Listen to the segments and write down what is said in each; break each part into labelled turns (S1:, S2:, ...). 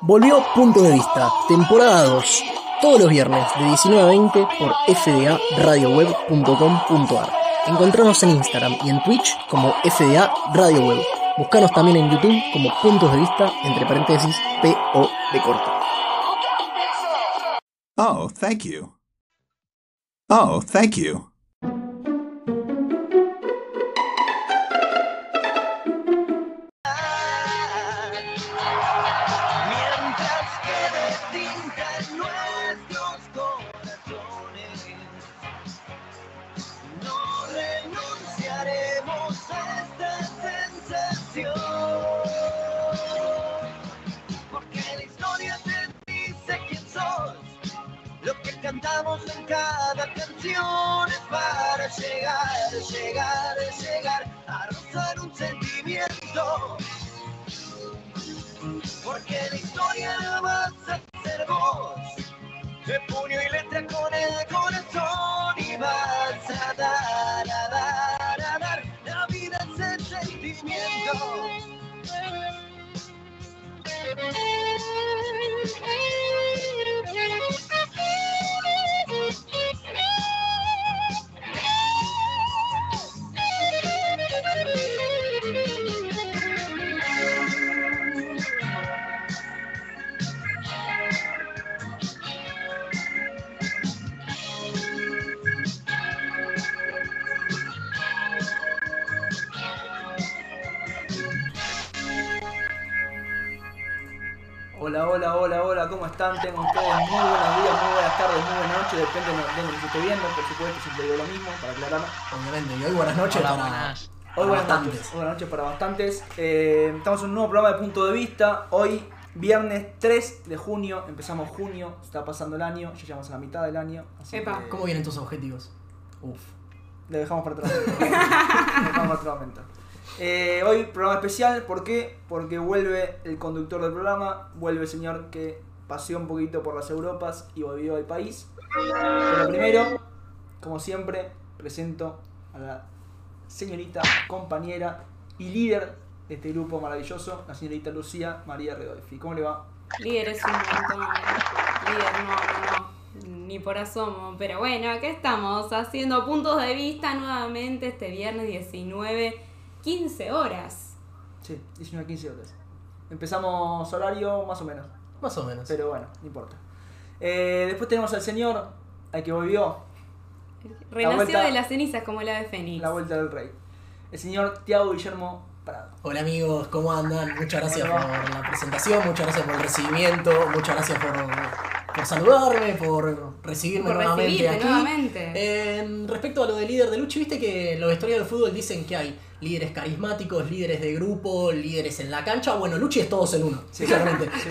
S1: Volvió Punto de Vista, temporada 2, todos los viernes de 19 a 20 por fdaradioweb.com.ar. Encontrarnos en Instagram y en Twitch como FDA Radio Web. Buscanos también en YouTube como Puntos de Vista, entre paréntesis, PO de corto.
S2: Oh, thank you. Oh, thank you.
S3: Están? Tengan ustedes muy buenos días, muy buenas tardes, muy buenas noches, depende de donde nos esté viendo, por supuesto, siempre digo lo mismo, para aclarar.
S1: Obviamente, y hoy buenas noches
S4: Hola,
S1: para,
S4: buenas.
S3: Hoy
S1: para
S3: buenas
S1: bastantes.
S3: noches, hoy buenas noches para bastantes. Eh, estamos en un nuevo programa de punto de vista. Hoy, viernes 3 de junio, empezamos junio, está pasando el año, ya llegamos a la mitad del año. Así
S4: Epa.
S3: que
S1: ¿Cómo vienen tus objetivos? Uf.
S3: le dejamos para atrás. le dejamos para otro momento. Eh, hoy programa especial, ¿por qué? Porque vuelve el conductor del programa, vuelve el señor que paseó un poquito por las Europas y volvió al país. Pero primero, como siempre, presento a la señorita, compañera y líder de este grupo maravilloso, la señorita Lucía María Redolfi. ¿Cómo le va?
S4: Líder es un montón. Líder no, no, no. Ni por asomo. Pero bueno, acá estamos haciendo puntos de vista nuevamente este viernes 19, 15 horas.
S3: Sí, 19 15 horas. Empezamos horario más o menos.
S1: Más o menos.
S3: Pero bueno, no importa. Eh, después tenemos al señor, al que volvió,
S4: Renació
S3: vuelta-
S4: de las cenizas como la de Fénix.
S3: la vuelta del rey. El señor Tiago Guillermo Prado.
S1: Hola amigos, ¿cómo andan? Muchas gracias
S3: ¿Cómo
S1: por la presentación, muchas gracias por el recibimiento, muchas gracias por, por saludarme, por recibirme
S4: Por
S1: nuevamente aquí.
S4: nuevamente.
S1: Eh, respecto a lo de líder de lucha, viste que los historias del fútbol dicen que hay líderes carismáticos, líderes de grupo, líderes en la cancha. Bueno, Luchi es todos en uno,
S3: Sí.
S1: claramente.
S3: Sí,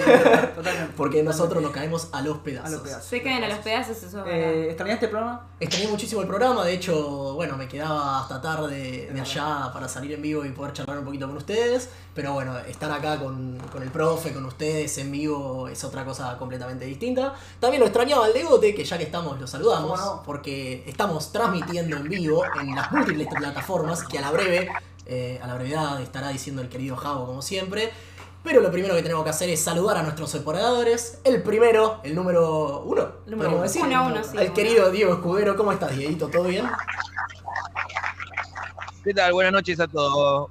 S3: totalmente.
S1: Porque nosotros nos caemos a los pedazos.
S3: A los pedazos.
S4: Se caen a los pedazos, eso es
S3: Eh,
S4: verdad.
S3: ¿Extrañaste el programa?
S1: Extrañé muchísimo el programa, de hecho, bueno, me quedaba hasta tarde de allá para salir en vivo y poder charlar un poquito con ustedes, pero bueno, estar acá con, con el profe, con ustedes en vivo es otra cosa completamente distinta. También lo extrañaba al Degote, que ya que estamos lo saludamos, porque estamos transmitiendo en vivo en las múltiples plataformas que a la breve, eh, a la brevedad estará diciendo el querido Javo como siempre. Pero lo primero que tenemos que hacer es saludar a nuestros operadores. El primero, el número uno,
S3: El número uno.
S1: decir.
S4: Uno a uno, sí,
S1: Al
S4: uno.
S1: querido Diego Escudero, ¿cómo estás, Dieguito? ¿Todo bien?
S5: ¿Qué tal? Buenas noches a todos.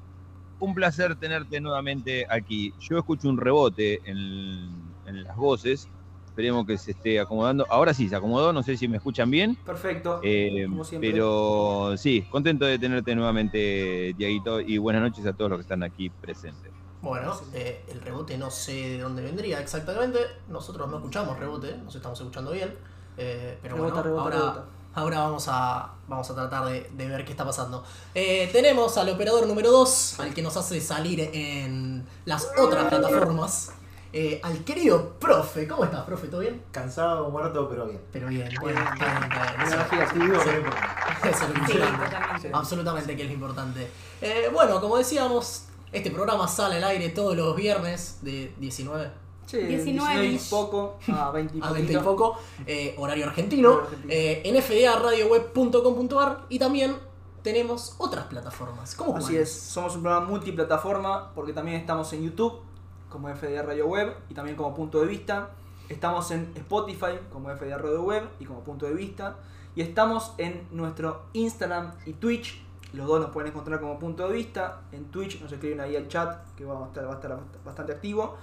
S5: Un placer tenerte nuevamente aquí. Yo escucho un rebote en, en las voces. Esperemos que se esté acomodando. Ahora sí, se acomodó. No sé si me escuchan bien.
S3: Perfecto.
S5: Eh,
S3: Como siempre.
S5: pero sí, contento de tenerte nuevamente, Dieguito. Y buenas noches a todos los que están aquí presentes.
S1: Bueno, eh, el rebote no sé de dónde vendría exactamente. Nosotros no escuchamos rebote, nos estamos escuchando bien. Eh, pero
S3: Rebota,
S1: bueno,
S3: rebota,
S1: ahora,
S3: rebota.
S1: ahora vamos, a, vamos a tratar de, de ver qué está pasando. Eh, tenemos al operador número 2, al que nos hace salir en las otras plataformas. Eh, al querido profe. ¿Cómo estás, profe? ¿Todo bien?
S6: Cansado, muerto, pero bien.
S1: Pero bien, bien, bien, bien. Eso es lo importante. Absolutamente que es lo importante. Eh, bueno, como decíamos, este programa sale al aire todos los viernes de 19
S3: Sí,
S4: 19
S3: y poco a 20 y
S1: a 20 y
S3: poquito.
S1: poco, eh, horario argentino,
S3: Horario argentino.
S1: eh, en fdaradioweb.com.ar y también tenemos otras plataformas. ¿Cómo
S3: Así es, somos un programa multiplataforma porque también estamos en YouTube como FDA Radio Web y también como punto de vista. Estamos en Spotify como FDA Radio Web y como punto de vista. Y estamos en nuestro Instagram y Twitch. Los dos nos pueden encontrar como punto de vista. En Twitch nos escriben ahí al chat que va a estar, va a estar bastante activo.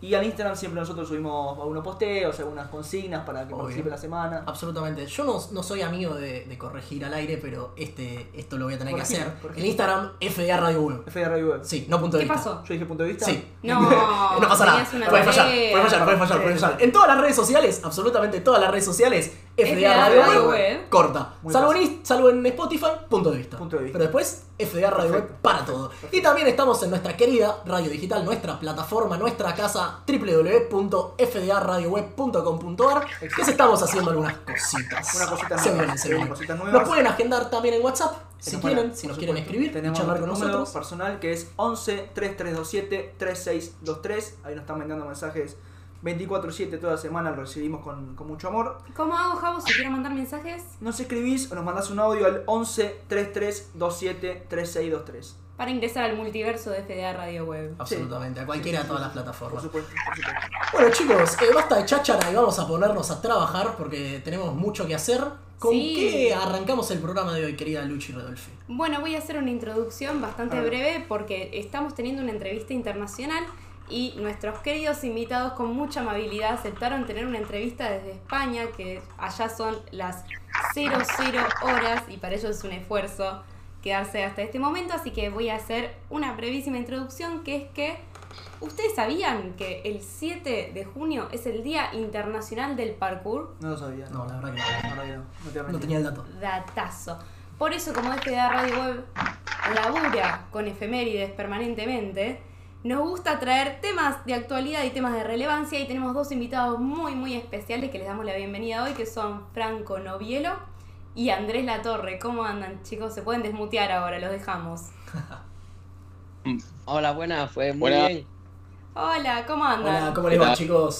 S3: Y al Instagram siempre nosotros subimos algunos posteos, algunas consignas para que
S1: Obvio.
S3: participe la semana.
S1: Absolutamente. Yo no, no soy amigo de, de corregir al aire, pero este, esto lo voy a tener que hacer.
S3: corregime.
S1: El Instagram FDA Radio Web.
S3: FDA Radio Web.
S1: Sí, no punto de
S4: ¿Qué
S1: vista.
S4: pasó?
S3: Yo dije punto de vista.
S1: Sí.
S4: No,
S1: no pasa nada.
S4: tenías una
S1: Puede fallar,
S4: tarea.
S1: puede fallar, puede fallar. En todas las redes sociales, absolutamente todas las redes sociales, FDA
S4: FDA
S1: Radio,
S4: Radio
S1: Web,
S4: Web.
S1: corta.
S3: Muy
S1: Salvo en, salvo en Spotify, punto de vista.
S3: Punto de vista.
S1: Pero después, FDA Radio Web para todo. Y también estamos en nuestra querida radio digital, nuestra plataforma, nuestra casa, www.fdaradioweb.com.ar, que estamos haciendo algunas cositas.
S3: Una cosita
S1: Se
S3: nueva,
S1: vienen, se
S3: vienen
S1: vienen.
S3: cositas nuevas.
S1: Nos pueden agendar también en WhatsApp, si quieren, si nos
S3: por
S1: quieren
S3: supuesto.
S1: escribir
S3: Tenemos
S1: charlar con
S3: número
S1: nosotros.
S3: personal que es 11 3327 3623. Ahí nos están mandando mensajes 24-7 toda semana, lo recibimos con, con mucho amor.
S4: ¿Cómo hago, Javo, si quiero mandar mensajes?
S3: Nos escribís o nos mandás un audio al 11 3327 3623.
S4: Para ingresar al multiverso de FDA Radio Web.
S1: Absolutamente, a cualquiera de todas las
S3: Por
S1: plataformas.
S3: supuesto, por supuesto.
S1: Bueno chicos, eh, basta de cháchara y vamos a ponernos a trabajar porque tenemos mucho que hacer. ¿Con
S4: Sí.
S1: qué arrancamos el programa de hoy, querida Luchi Rodolfi?
S4: Bueno, voy a hacer una introducción bastante breve porque estamos teniendo una entrevista internacional y nuestros queridos invitados con mucha amabilidad aceptaron tener una entrevista desde España, que allá son las 00 horas y para ellos es un esfuerzo quedarse hasta este momento, así que voy a hacer una brevísima introducción que es que ustedes sabían que el 7 de junio es el Día Internacional del Parkour.
S3: No lo sabía.
S1: No, la verdad que
S3: La verdad que no. No,
S1: no, no tenía el dato.
S4: datazo. Por eso, como FDA Radio Web labura con efemérides permanentemente, nos gusta traer temas de actualidad y temas de relevancia y tenemos dos invitados muy muy especiales que les damos la bienvenida hoy, que son Franco Novielo y Andrés Latorre. ¿Cómo andan chicos? Se pueden desmutear ahora, los dejamos.
S6: Hola, buenas, pues muy
S7: Buenas.
S6: bien.
S4: Hola, ¿cómo andan?
S1: Hola, ¿cómo les va chicos?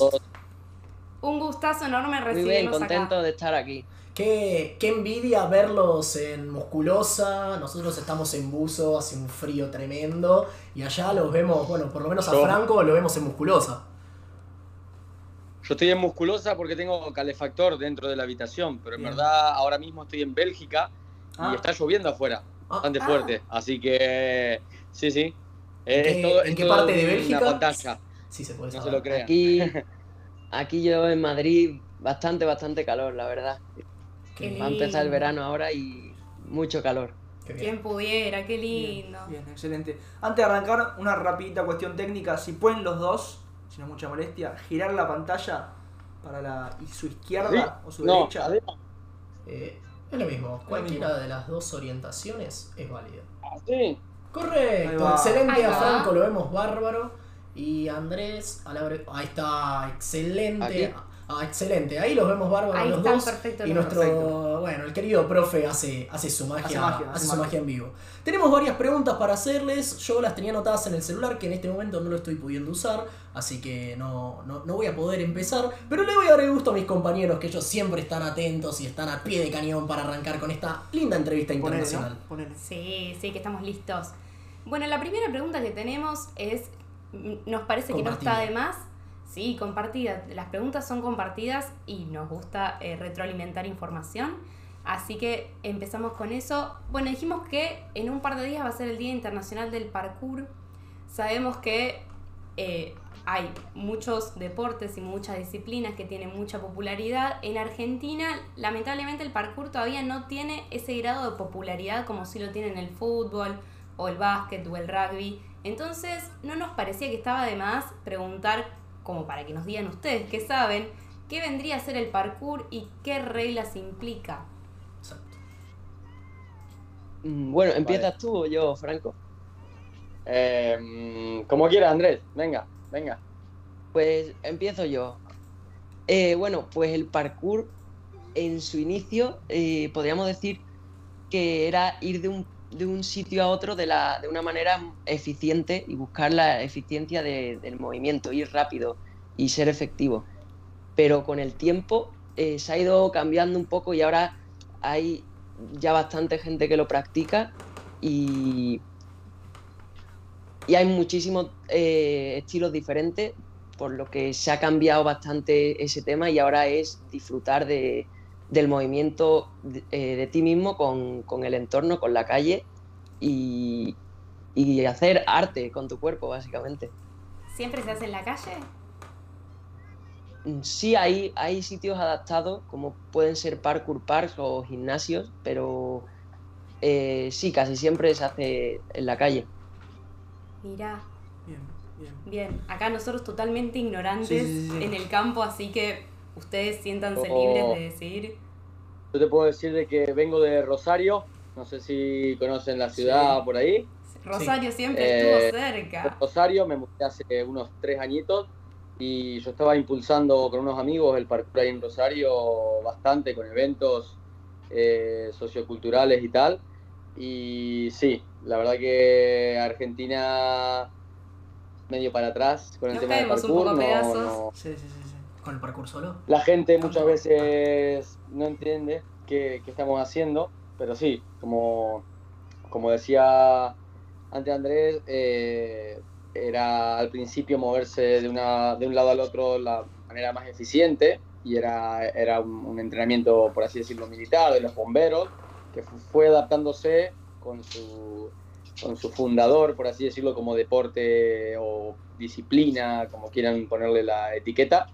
S4: Un gustazo enorme
S6: Muy bien,
S4: recibirlos
S6: contento
S4: acá.
S6: de estar aquí.
S1: Qué, qué envidia verlos en musculosa. Nosotros estamos en buzo, hace un frío tremendo. Y allá los vemos, bueno, por lo menos a
S7: Yo-
S1: Franco lo vemos en musculosa.
S7: Yo estoy en musculosa porque tengo calefactor dentro de la habitación, pero en
S3: Bien.
S7: verdad ahora mismo estoy en Bélgica
S3: Ah.
S7: y está lloviendo afuera,
S1: Ah,
S7: bastante
S4: Ah.
S7: fuerte. Así que sí, sí.
S1: ¿En
S7: Es
S1: qué-
S7: todo-
S1: en
S7: es
S1: qué
S7: todo
S1: parte de
S7: una
S1: Bélgica?
S7: pantalla,
S1: sí se puede
S7: no se
S1: saber.
S7: lo crean.
S6: Aquí, aquí yo en Madrid, bastante, bastante calor, la verdad.
S1: Qué,
S6: Va a empezar el verano ahora y mucho calor.
S4: Quien pudiera, qué lindo.
S3: Bien, excelente. Antes de arrancar, una rapidita cuestión técnica. Si pueden los dos, si no es mucha molestia, girar la pantalla para la, y su izquierda o su
S7: No,
S3: derecha.
S1: Eh, es lo mismo, cualquiera
S3: mismo.
S1: de las dos orientaciones es válida.
S7: así.
S3: Ahí
S1: Correcto, excelente a. Franco, lo vemos bárbaro. Y Andrés, a la ahí está, excelente.
S6: Aquí.
S1: Ah, excelente, ahí los vemos bárbaros
S4: Ahí
S1: los
S4: están
S1: dos.
S4: perfectos
S1: Y nuestro,
S3: Perfecto.
S1: bueno, el querido profe hace, hace su magia,
S3: Hace magia,
S1: hace
S3: hace
S1: su
S3: magia.
S1: magia en vivo. Tenemos varias preguntas para hacerles. Yo las tenía anotadas en el celular, que en este momento no lo estoy pudiendo usar, así que no, no, no voy a poder empezar. Pero le voy a dar el gusto a mis compañeros, que ellos siempre están atentos y están a pie de cañón para arrancar con esta linda entrevista
S3: Ponele,
S1: internacional.
S3: ¿no? Ponele.
S4: Sí, sí, que estamos listos. Bueno, la primera pregunta que tenemos es, mm, nos parece que no está de más. Sí, compartida. Las preguntas son compartidas y nos gusta eh, retroalimentar información. Así que empezamos con eso. Bueno, dijimos que en un par de días va a ser el Día Internacional del Parkour. Sabemos que eh, hay muchos deportes y muchas disciplinas que tienen mucha popularidad. En Argentina, lamentablemente, el parkour todavía no tiene ese grado de popularidad como si lo tienen el fútbol o el básquet o el rugby. Entonces, no nos parecía que estaba de más preguntar, como para que nos digan ustedes que saben, qué vendría a ser el parkour y qué reglas implica.
S1: Exacto.
S6: Mm, Bueno, ¿empiezas tú o yo, Franco?
S7: Eh, mm, como quieras, Andrés. Venga, venga.
S6: Pues empiezo yo. Eh, bueno, pues el parkour en su inicio eh, podríamos decir que era ir de un, de un sitio a otro de, la, de una manera eficiente y buscar la eficiencia de- del movimiento, ir rápido y ser efectivo. Pero con el tiempo eh, se ha ido cambiando un poco y ahora hay ya bastante gente que lo practica y, y hay muchísimos eh, estilos diferentes, por lo que se ha cambiado bastante ese tema y ahora es disfrutar de, del movimiento de, eh, de ti mismo con, con el entorno, con la calle y, y hacer arte con tu cuerpo, básicamente.
S4: ¿Siempre se hace en la calle?
S6: Mm, Sí hay, hay sitios adaptados, como pueden ser parkour parks o gimnasios, pero eh, sí, casi siempre se hace en la calle.
S4: Mirá,
S3: Bien, bien.
S4: bien. Acá nosotros totalmente ignorantes
S3: Sí, sí, sí, sí.
S4: en el campo, así que ustedes siéntanse
S7: Oh.
S4: libres de decir.
S7: Yo te puedo decir de que vengo de Rosario, no sé si conocen la ciudad
S3: Sí.
S7: por ahí.
S4: Rosario siempre
S7: Eh,
S4: estuvo cerca.
S7: Rosario, me mudé hace unos tres añitos y yo estaba impulsando con unos amigos el parkour ahí en Rosario bastante con eventos eh, socioculturales y tal. Y sí, la verdad que Argentina medio para atrás con el
S4: Nos
S7: tema del
S4: un
S7: parkour.
S4: poco
S7: no- no-
S3: Sí, sí, sí.
S1: Con el parkour solo.
S7: la gente muchas veces no entiende qué, qué estamos haciendo, pero sí, como, como decía antes Andrés, eh, era al principio moverse de, una, de un lado al otro la manera más eficiente y era, era un, un entrenamiento, por así decirlo, militar de los bomberos, que fu- fue adaptándose con su, con su fundador, por así decirlo, como deporte o disciplina, como quieran ponerle la etiqueta.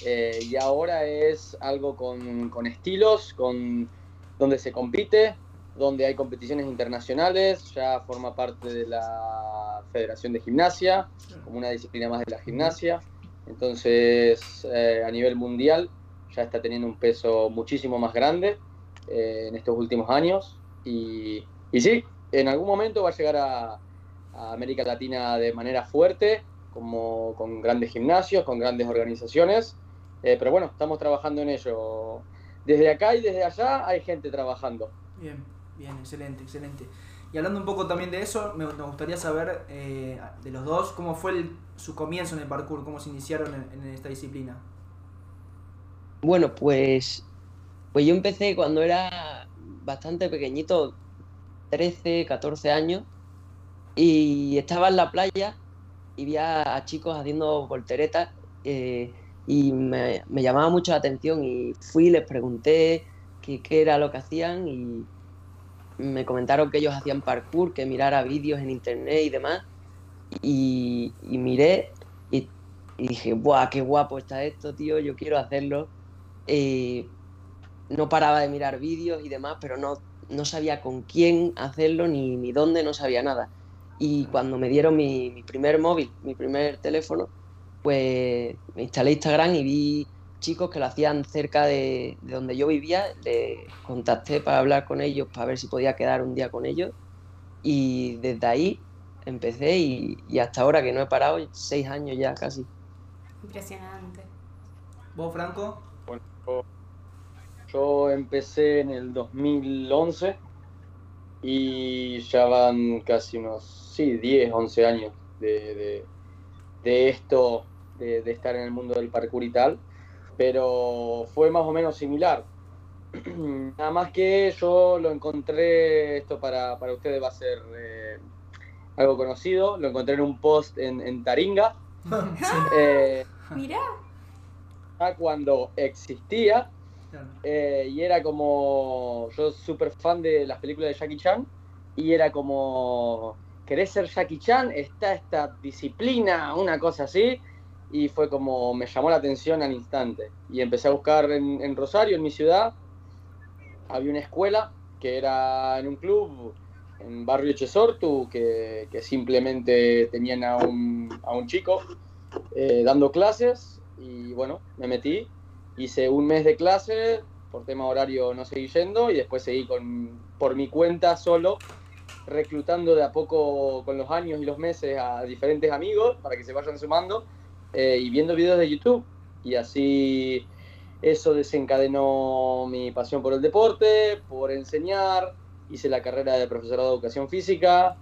S7: Eh, y ahora es algo con, con estilos, con donde se compite, donde hay competiciones internacionales, ya forma parte de la Federación de Gimnasia, como una disciplina más de la gimnasia. Entonces, eh, a nivel mundial, ya está teniendo un peso muchísimo más grande eh, en estos últimos años. Y, y sí, en algún momento va a llegar a, a América Latina de manera fuerte, como con grandes gimnasios, con grandes organizaciones. Eh, pero bueno, estamos trabajando en ello. Desde acá y desde allá hay gente trabajando.
S3: Bien, bien, excelente, excelente. Y hablando un poco también de eso, me, nos gustaría saber eh, de los dos cómo fue el- su comienzo en el parkour, cómo se iniciaron en, en esta disciplina.
S6: Bueno, pues, pues yo empecé cuando era bastante pequeñito, 13, 14 años, y estaba en la playa y vi a, chicos haciendo volteretas eh, y me, llamaba mucho la atención y fui les pregunté qué, era lo que hacían y me comentaron que ellos hacían parkour, que mirara vídeos en internet y demás, y, miré y, y dije, ¡buah, qué guapo está esto, tío! Yo quiero hacerlo eh, no paraba de mirar vídeos y demás, pero no, no sabía con quién hacerlo ni, ni dónde, no sabía nada. Y cuando me dieron mi, mi primer móvil, mi primer teléfono, pues me instalé Instagram y vi chicos que lo hacían cerca de, de donde yo vivía, les contacté para hablar con ellos, para ver si podía quedar un día con ellos. Y desde ahí empecé y, y hasta ahora que no he parado, seis años ya casi.
S4: Impresionante.
S3: ¿Vos, Franco?
S7: Bueno, yo, yo empecé en el 2011 y ya van casi unos, sí, 10, 11 años de, de- de esto, de, de estar en el mundo del parkour y tal, pero fue más o menos similar. Nada más que yo lo encontré, esto para, para ustedes va a ser eh, algo conocido, lo encontré en un post en, en Taringa. eh,
S4: Mirá,
S7: cuando existía Eh, y era como yo súper fan de las películas de Jackie Chan y era como querés ser Jackie Chan está esta disciplina una cosa así. Y fue como me llamó la atención al instante. Y empecé a buscar en, Rosario en mi ciudad había una escuela que era en un club en barrio Chesortu que, que simplemente tenían a un, a un chico eh, dando clases. Y bueno, me metí, hice un mes de clase, por tema horario no seguí yendo y después seguí con, por mi cuenta solo, reclutando de a poco con los años y los meses a diferentes amigos para que se vayan sumando eh, y viendo videos de YouTube. Y así eso desencadenó mi pasión por el deporte, por enseñar, hice la carrera de profesorado de educación física,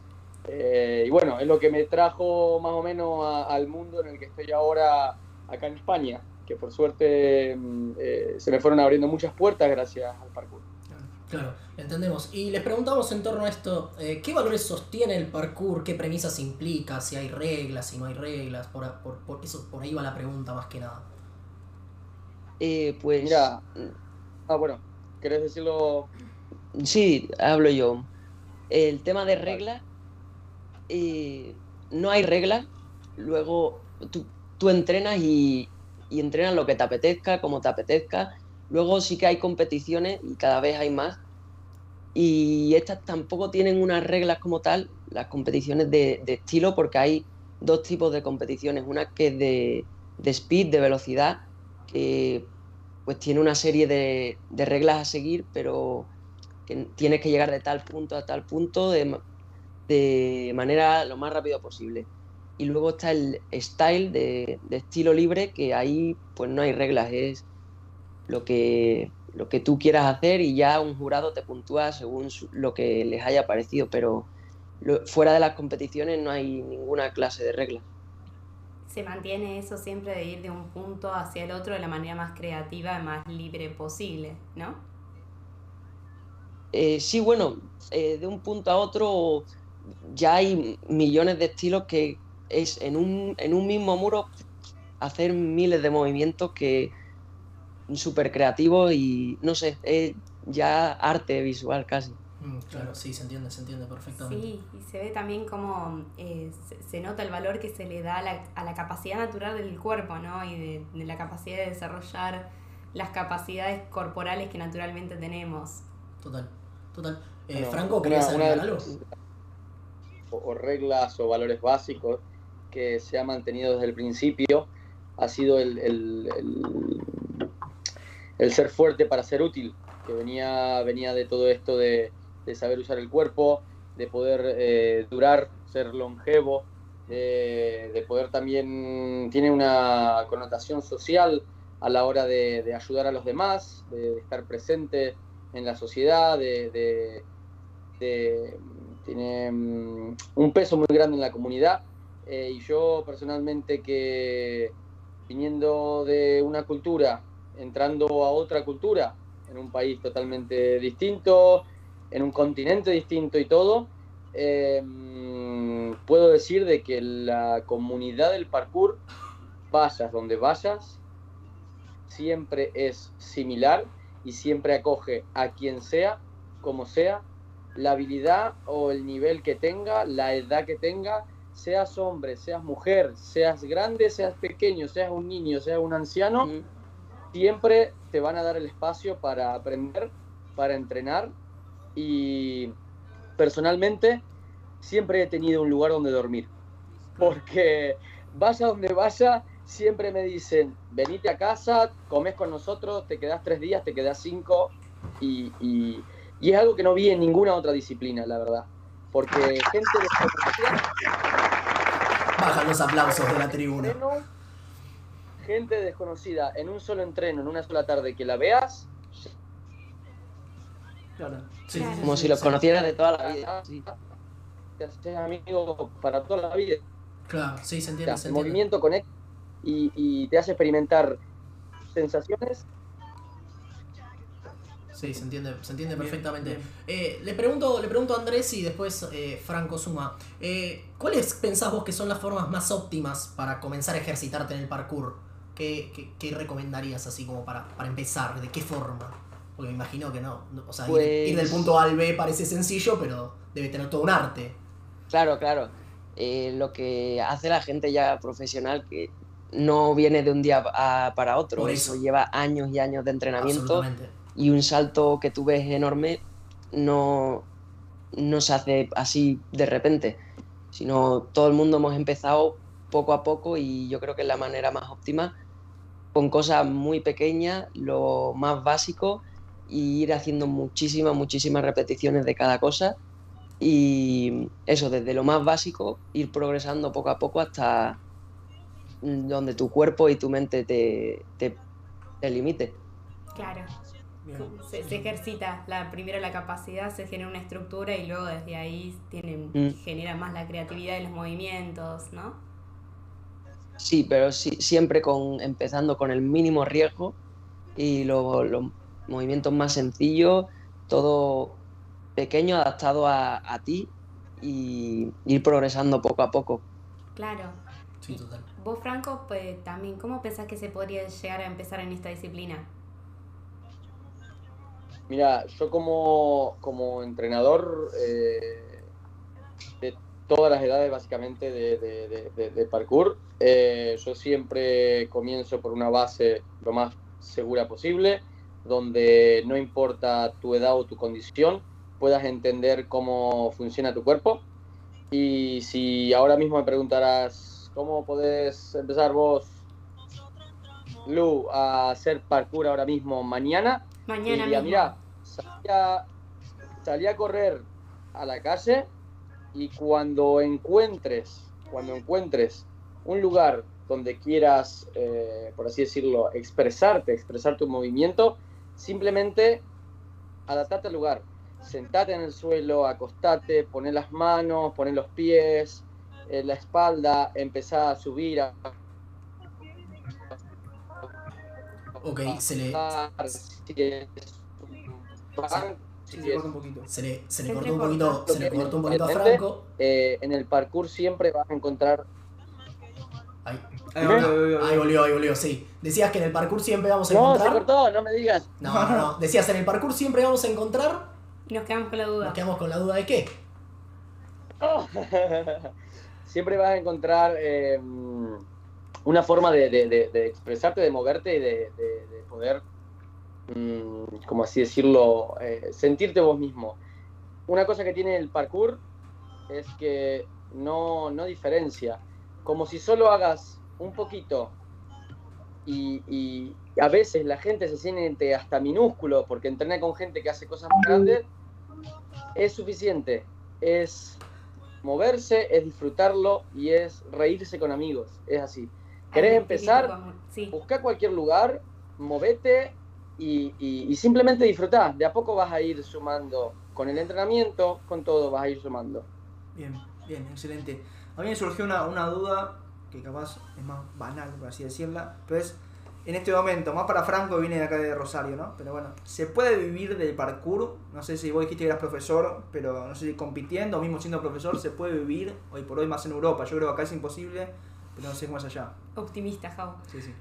S7: eh, y bueno, es lo que me trajo más o menos al mundo en el que estoy ahora acá en España, que por suerte mm, eh, se me fueron abriendo muchas puertas gracias al parkour.
S1: Claro, entendemos. Y les preguntamos en torno a esto, eh, ¿qué valores sostiene el parkour? ¿Qué premisas implica? Si hay reglas, si no hay reglas. Por, por- por eso, por ahí va la pregunta más que nada.
S6: Eh, pues
S7: Mira, ah, bueno, ¿querés decirlo?
S6: Sí, hablo yo. El tema de reglas, eh, no hay reglas. Luego tú, tú entrenas y, y entrenas lo que te apetezca, como te apetezca. Luego sí que hay competiciones y cada vez hay más. Y estas tampoco tienen unas reglas como tal, las competiciones de, estilo, porque hay dos tipos de competiciones. Una que es de, speed, de velocidad, que pues tiene una serie de, reglas a seguir, pero que tienes que llegar de tal punto a tal punto de, de manera lo más rápido posible. Y luego está el style de, de estilo libre, que ahí pues no hay reglas, es lo que, lo que tú quieras hacer y ya un jurado te puntúa según su- lo que les haya parecido, pero lo- fuera de las competiciones no hay ninguna clase de reglas.
S4: Se mantiene eso siempre de ir de un punto hacia el otro de la manera más creativa y más libre posible, ¿no?
S6: Eh, sí, bueno, eh, de un punto a otro ya hay millones de estilos que es en un, en un mismo muro hacer miles de movimientos que súper creativos y no sé, es ya arte visual casi.
S1: Mm, claro, sí, se entiende, se entiende perfectamente.
S4: Sí, y se ve también como eh, se, se nota el valor que se le da a la, a la capacidad natural del cuerpo, ¿no? Y de, de la capacidad de desarrollar las capacidades corporales que naturalmente tenemos.
S1: Total, total. Eh, Franco, ¿querías agregar
S7: de
S1: algo?
S7: o reglas o valores básicos que se ha mantenido desde el principio ha sido el, el- ser fuerte para ser útil, que venía, venía de todo esto de, de saber usar el cuerpo, de poder eh, durar, ser longevo, de, de poder también, tiene una connotación social a la hora de, ayudar a los demás, de, estar presente en la sociedad, de- tiene mm, un peso muy grande en la comunidad. Eh, y yo personalmente que viniendo de una cultura, entrando a otra cultura, en un país totalmente distinto, en un continente distinto y todo, eh, puedo decir de que la comunidad del parkour, vayas donde vayas, siempre es similar y siempre acoge a quien sea, como sea, la habilidad o el nivel que tenga, la edad que tenga, seas hombre, seas mujer, seas grande, seas pequeño, seas un niño, seas un anciano, siempre te van a dar el espacio para aprender, para entrenar y personalmente siempre he tenido un lugar donde dormir. Porque vaya donde vaya, siempre me dicen, venite a casa, comes con nosotros, te quedas tres días, te quedas cinco y, y- y es algo que no vi en ninguna otra disciplina, la verdad. Porque gente desconocida
S1: Bajan los aplausos de la tribuna.
S7: entreno, gente desconocida en un solo entreno, en una sola tarde, que la veas,
S3: Claro.
S1: Sí,
S6: Como
S1: sí,
S6: si los
S1: sí.
S6: conocieras de toda la vida. sí.
S7: te haces amigo para toda la vida.
S1: Claro, sí, se
S7: O
S1: entiende,
S7: sea,
S1: se
S7: el movimiento conecta y, y te hace experimentar sensaciones.
S1: Sí, se entiende, se entiende
S3: Bien,
S1: perfectamente.
S3: bien.
S1: Eh, le, pregunto, le pregunto a Andrés y después eh, Franco suma. Eh, ¿Cuáles pensás vos que son las formas más óptimas para comenzar a ejercitarte en el parkour? ¿Qué, qué, qué recomendarías así como para, para empezar? ¿De qué forma? Porque me imagino que no. O sea, ir-
S6: Pues-
S1: ir, del punto A al B parece sencillo, pero debe tener todo un arte.
S6: Claro, claro. Eh, lo que hace la gente ya profesional que no viene de un día a- para otro,
S1: Por
S6: eso.
S1: eso.
S6: lleva años y años de entrenamiento
S1: Absolutamente.
S6: Y un salto que tú ves enorme no, no se hace así de repente, sino todo el mundo hemos empezado poco a poco y yo creo que es la manera más óptima, con cosas muy pequeñas, lo más básico, y ir haciendo muchísimas, muchísimas repeticiones de cada cosa. Y eso, desde lo más básico, ir progresando poco a poco hasta donde tu cuerpo y tu mente te, te, te limite.
S4: Claro. Se, se ejercita la, primero la capacidad, se genera una estructura y luego desde ahí tienen,
S6: Mm.
S4: genera más la creatividad y los movimientos, ¿no?
S6: Sí, pero sí, siempre con, empezando con el mínimo riesgo y lo- los movimientos más sencillos, todo pequeño, adaptado a, a ti y ir progresando poco a poco.
S4: Claro.
S1: Sí, total.
S4: Vos, Franco, pues también, ¿cómo pensás que se podría llegar a empezar en esta disciplina?
S7: Mira, yo como, como entrenador eh, de todas las edades básicamente de, de- de- de- de parkour, eh, yo siempre comienzo por una base lo más segura posible, donde no importa tu edad o tu condición, puedas entender cómo funciona tu cuerpo. Y si ahora mismo me preguntarás, ¿cómo podés empezar vos, Lu, a hacer parkour ahora mismo mañana?
S4: Mañana
S7: diría, mira, salí a, salí a correr a la calle y cuando encuentres, cuando encuentres un lugar donde quieras, eh, por así decirlo, expresarte, expresar tu movimiento, simplemente adaptate al lugar. Sentate en el suelo, acostate, poné las manos, poné los pies, eh, la espalda, empezá a subir, a
S1: Ok, se le,
S7: bajar, si es
S3: Sí,
S7: si
S3: se
S7: es
S3: corta un poquito.
S1: se le, se le
S4: Se
S1: cortó un poquito, se le cortó un poquito a. Franco.
S7: eh, en el parkour siempre vas a encontrar
S1: Ahí,
S3: Ahí volvió,
S1: ahí volvió, ahí volvió, sí. Decías que en el parkour siempre vamos a
S7: No, se
S1: encontrar.
S7: cortó, no me digas.
S1: No, no, no. Decías en el parkour siempre vamos a encontrar.
S4: Y nos quedamos con la duda.
S1: Nos quedamos con la duda de qué.
S7: Siempre vas a encontrar eh, una forma de, de- de- de expresarte, de moverte y de, de- de poder, mm, como así decirlo, eh, sentirte vos mismo. Una cosa que tiene el parkour es que no, no diferencia. Como si solo hagas un poquito y, y a veces la gente se siente hasta minúsculo porque entrena con gente que hace cosas más grandes, es suficiente. Es moverse, es disfrutarlo y es reírse con amigos. Es así. ¿Querés empezar?
S4: Sí.
S7: Busca cualquier lugar, movete y, y- y simplemente disfrutá. De a poco vas a ir sumando. Con el entrenamiento, con todo vas a ir sumando.
S3: Bien, bien, excelente. A mí me surgió una, una duda que capaz es más banal, por así decirla, pero es en este momento, más para Franco que viene de acá de Rosario, ¿no? Pero bueno, ¿se puede vivir del parkour? No sé si vos dijiste que eras profesor, pero no sé si compitiendo o mismo siendo profesor, ¿se puede vivir hoy por hoy más en Europa? Yo creo que acá es imposible, pero no sé cómo es allá.
S4: Optimista, Jau.
S3: Sí, sí.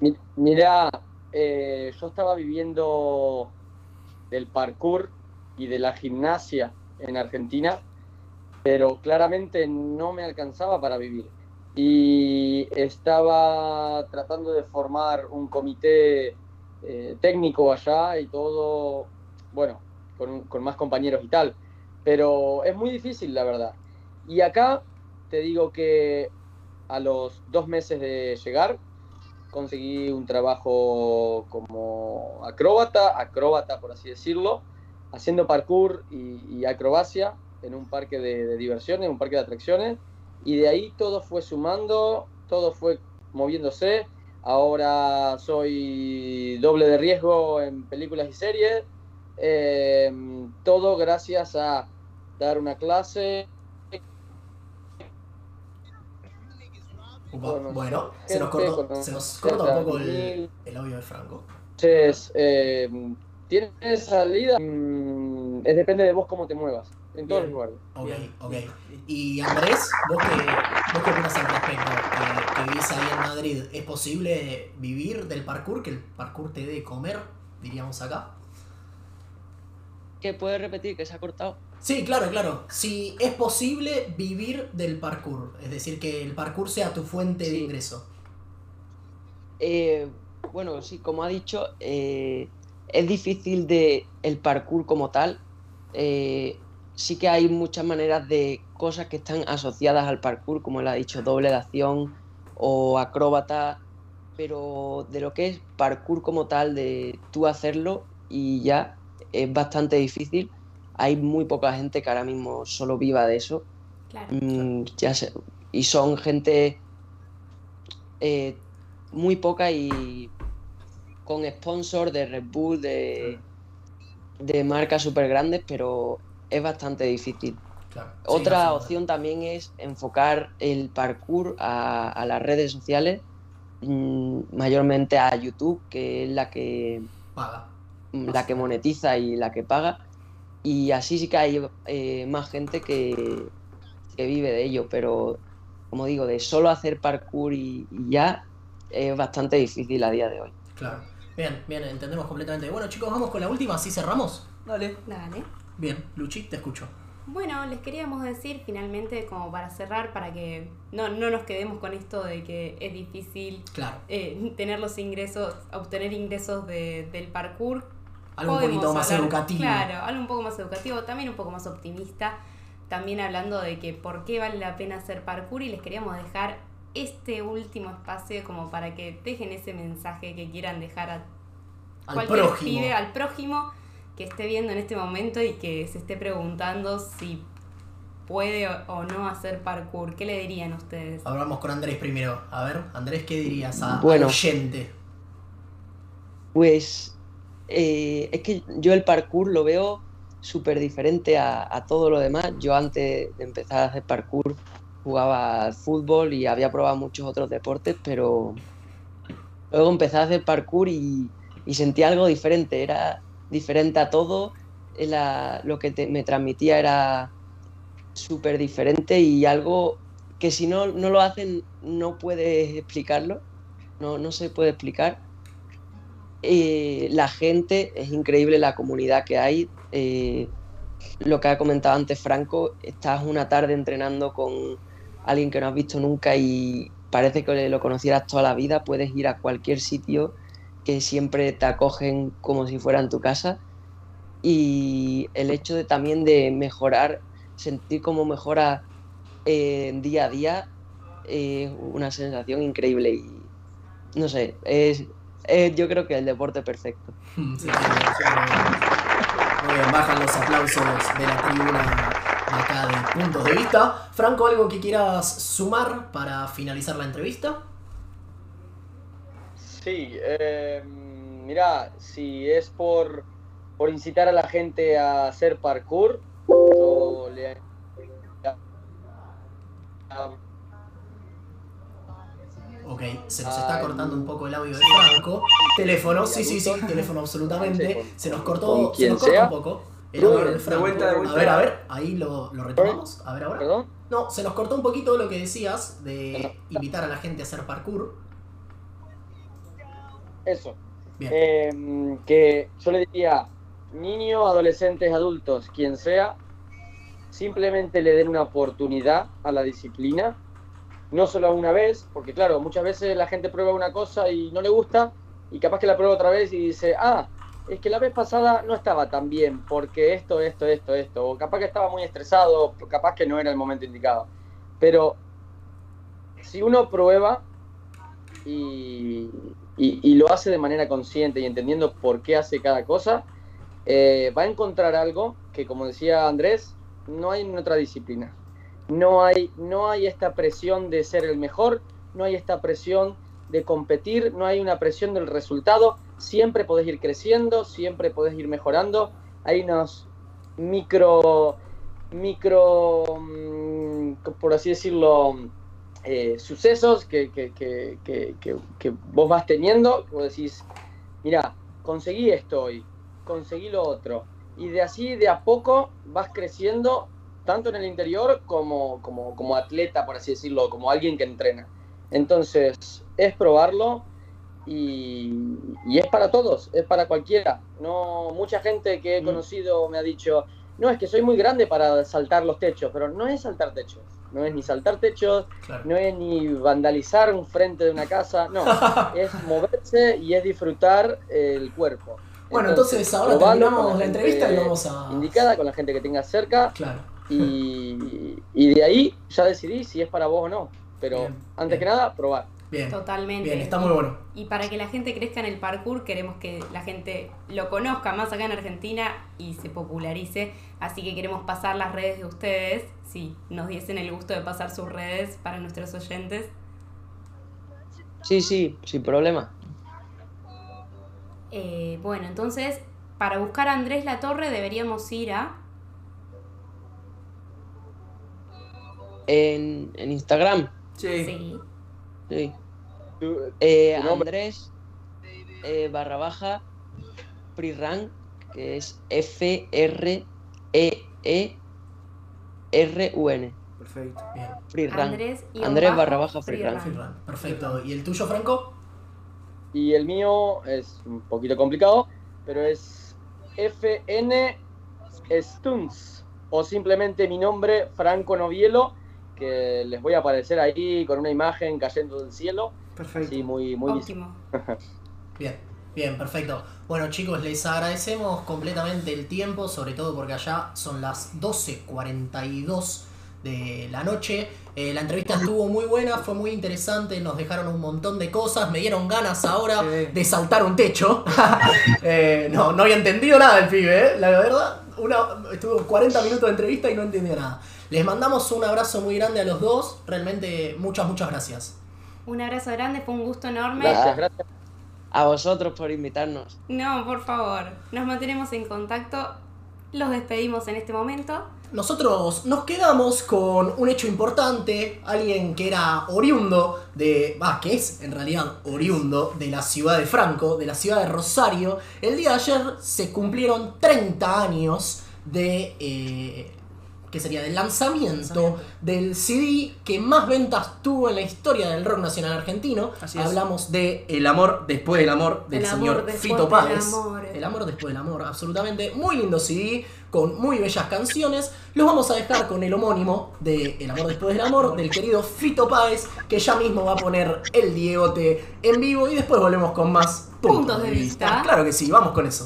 S7: Mi- Mira, eh, yo estaba viviendo del parkour y de la gimnasia en Argentina, pero claramente no me alcanzaba para vivir. Y estaba tratando de formar un comité eh, técnico allá y todo, bueno, con, con más compañeros y tal. Pero es muy difícil, la verdad. Y acá te digo que a los dos meses de llegar, conseguí un trabajo como acróbata, acróbata por así decirlo, haciendo parkour y, y acrobacia en un parque de, de diversiones, un parque de atracciones, y de ahí todo fue sumando, todo fue moviéndose. Ahora soy doble de riesgo en películas y series, eh, todo gracias a dar una clase.
S1: Upa,
S7: Bueno,
S1: bueno, se nos, cortó,
S7: con-
S1: se nos corta un poco el, el audio de Franco.
S7: Entonces, eh, ¿tiene salida? Mm, es depende de vos cómo te muevas, en todos los lugares.
S1: Ok, ok. Y Andrés, ¿vos qué, vos qué opinas al respecto? Que, que vivís ahí en Madrid, ¿es posible vivir del parkour? Que el parkour te dé comer, diríamos acá.
S6: ¿Qué puedes repetir que se ha cortado?
S1: Sí, claro, claro. Si es posible vivir del parkour, es decir, que el parkour sea tu fuente de ingreso.
S6: Eh, bueno, sí, como ha dicho, eh, es difícil de el parkour como tal. Eh, sí que hay muchas maneras de cosas que están asociadas al parkour, como él ha dicho, doble de acción o acróbata, pero de lo que es parkour como tal, de tú hacerlo y ya, es bastante difícil. Hay muy poca gente que ahora mismo solo viva de eso.
S4: Claro.
S6: Mm, ya sé, y son gente eh, muy poca y con sponsor de Red Bull, de, de marcas súper grandes, pero es bastante difícil.
S1: Claro. Sí,
S6: Otra
S1: no,
S6: opción también es enfocar el parkour a, a las redes sociales, mm, mayormente a YouTube, que es la que
S1: Paga.
S6: la que monetiza y la que paga. Y así sí que hay eh, más gente que, que vive de ello, pero como digo, de solo hacer parkour y, y ya es bastante difícil a día de hoy.
S1: Claro. Bien, bien, entendemos completamente. Bueno, chicos, vamos con la última, así cerramos.
S3: Dale.
S4: Dale.
S1: Bien, Luchi, te escucho.
S4: Bueno, les queríamos decir finalmente, como para cerrar, para que no, no nos quedemos con esto de que es difícil
S1: Claro.
S4: eh, tener los ingresos, obtener ingresos de- del parkour.
S1: Algo un poquito más
S4: hablar-
S1: educativo.
S4: Claro, algo un poco más educativo, también un poco más optimista. También hablando de que por qué vale la pena hacer parkour y les queríamos dejar este último espacio como para que dejen ese mensaje que quieran dejar a
S1: Al
S4: cualquier
S1: prójimo.
S4: pibe, al prójimo que esté viendo en este momento y que se esté preguntando si puede o- no hacer parkour. ¿Qué le dirían ustedes?
S1: Hablamos con Andrés primero. A ver, Andrés, ¿qué dirías a,
S6: Bueno.
S1: oyente?
S6: Pues eh, es que yo el parkour lo veo súper diferente a, todo lo demás. Yo antes de empezar a hacer parkour jugaba al fútbol y había probado muchos otros deportes, pero luego empecé a hacer parkour y, y sentí algo diferente. Era diferente a todo. Lo que me transmitía era súper diferente y algo que si no, no lo hacen no puedes explicarlo. No, no se puede explicar. Eh, la gente, es increíble la comunidad que hay. eh, lo que ha comentado antes Franco, estás una tarde entrenando con alguien que no has visto nunca y parece que lo conocieras toda la vida, puedes ir a cualquier sitio que siempre te acogen como si fuera en tu casa. Y el hecho de también de mejorar, sentir cómo mejora eh, día a día, es una sensación increíble y no sé, es, es yo creo que el deporte perfecto.
S1: Sí, sí, sí, Muy bien, bajan los aplausos de la tribuna de acá de puntos de vista. Franco, ¿algo que quieras sumar para finalizar la entrevista?
S7: Sí, eh, mira, si es por, por incitar a la gente a hacer parkour, yo le...
S1: Ok, se nos está cortando un poco el audio de Franco. Teléfono, sí, sí, sí, teléfono absolutamente. Se nos cortó, se nos corta
S7: sea.
S1: un poco el audio de Franco. A ver, a ver, ahí lo, lo retomamos. A ver, ahora.
S7: ¿Perdón?
S1: No, se nos cortó un poquito lo que decías de invitar a la gente a hacer parkour.
S7: Eso.
S1: Bien.
S7: Eh, que yo le diría, niños, adolescentes, adultos, quien sea, simplemente le den una oportunidad a la disciplina, no solo una vez, porque claro, muchas veces la gente prueba una cosa y no le gusta, y capaz que la prueba otra vez y dice, ah, es que la vez pasada no estaba tan bien, porque esto, esto, esto, esto, o capaz que estaba muy estresado, capaz que no era el momento indicado. Pero si uno prueba y, y- y lo hace de manera consciente y entendiendo por qué hace cada cosa, eh, va a encontrar algo que, como decía Andrés, no hay en otra disciplina. No hay, no hay esta presión de ser el mejor, no hay esta presión de competir, no hay una presión del resultado. Siempre podés ir creciendo, siempre podés ir mejorando. Hay unos micro, micro, mm, por así decirlo, eh, sucesos que, que- que- que- vos vas teniendo, vos decís, mira, conseguí esto hoy, conseguí lo otro. Y de así, de a poco, vas creciendo, tanto en el interior como, como, como atleta, por así decirlo, como alguien que entrena. Entonces, es probarlo y, y es para todos, es para cualquiera. No, mucha gente que he
S1: Mm.
S7: conocido me ha dicho, no, es que soy muy grande para saltar los techos, pero no es saltar techos, no es ni saltar techos,
S1: Claro.
S7: no es ni vandalizar un frente de una casa, no, es moverse y es disfrutar el cuerpo.
S1: Bueno, entonces ahora
S7: probalo
S1: terminamos la
S7: gente
S1: entrevista y vamos a.
S7: Indicada, con la gente que tengas cerca,
S1: Claro.
S7: Y, y de ahí ya decidí si es para vos o no. Pero
S1: Bien,
S7: antes
S1: bien.
S7: que nada, probar.
S1: Bien.
S4: Totalmente.
S1: Bien, está muy bueno.
S4: Y para que la gente crezca en el parkour, queremos que la gente lo conozca más acá en Argentina y se popularice. Así que queremos pasar las redes de ustedes. Si nos diesen el gusto de pasar sus redes para nuestros oyentes.
S6: Sí, sí, sin problema.
S4: Eh, bueno, entonces, para buscar a Andrés La Torre deberíamos ir a.
S6: En, en Instagram,
S3: Sí.
S4: Sí.
S6: Eh. Andrés eh, barra baja Freerun, que es F-R-E-E-R-U-N.
S3: Perfecto.
S1: Bien.
S6: Freerun.
S4: Andrés, guion
S6: Andrés
S4: bajo,
S6: barra baja.
S4: Freerun.
S1: Perfecto. ¿Y el tuyo, Franco?
S7: Y el mío es un poquito complicado, pero es FN Stunts. O simplemente mi nombre, Franco Novielo, que les voy a aparecer ahí con una imagen cayendo del cielo.
S3: Perfecto.
S7: Sí, muy, muy
S4: Óptimo.
S1: Bien, bien, perfecto. Bueno chicos, les agradecemos completamente el tiempo, sobre todo porque allá son las 12.42 de la noche. Eh, la entrevista estuvo muy buena, fue muy interesante, nos dejaron un montón de cosas, me dieron ganas ahora
S3: Sí.
S1: de saltar un techo. Eh, no, no había entendido nada el pibe, ¿eh? la verdad. Una, estuvo 40 minutos de entrevista y no entendió nada. Les mandamos un abrazo muy grande a los dos, realmente muchas, muchas gracias.
S4: Un abrazo grande, fue un gusto enorme.
S7: Gracias, gracias.
S6: A vosotros por invitarnos.
S4: No, por favor, nos mantenemos en contacto. Los despedimos en este momento.
S1: Nosotros nos quedamos con un hecho importante, alguien que era oriundo de, va, que es en realidad oriundo de la ciudad de Franco, de la ciudad de Rosario. El día de ayer se cumplieron 30 años de, eh, ¿qué sería? Del lanzamiento del CD que más ventas tuvo en la historia del rock nacional argentino.
S3: Así es.
S1: Hablamos de El amor después del amor del
S4: El
S1: señor Fito
S4: del
S1: Páez.
S4: amor.
S1: El amor después del amor, absolutamente. Muy lindo CD, con muy bellas canciones. Los vamos a dejar con el homónimo de El amor después del amor, del querido Fito Páez, que ya mismo va a poner el Diegote en vivo y después volvemos con más puntos, de vista. Claro que sí, vamos con eso.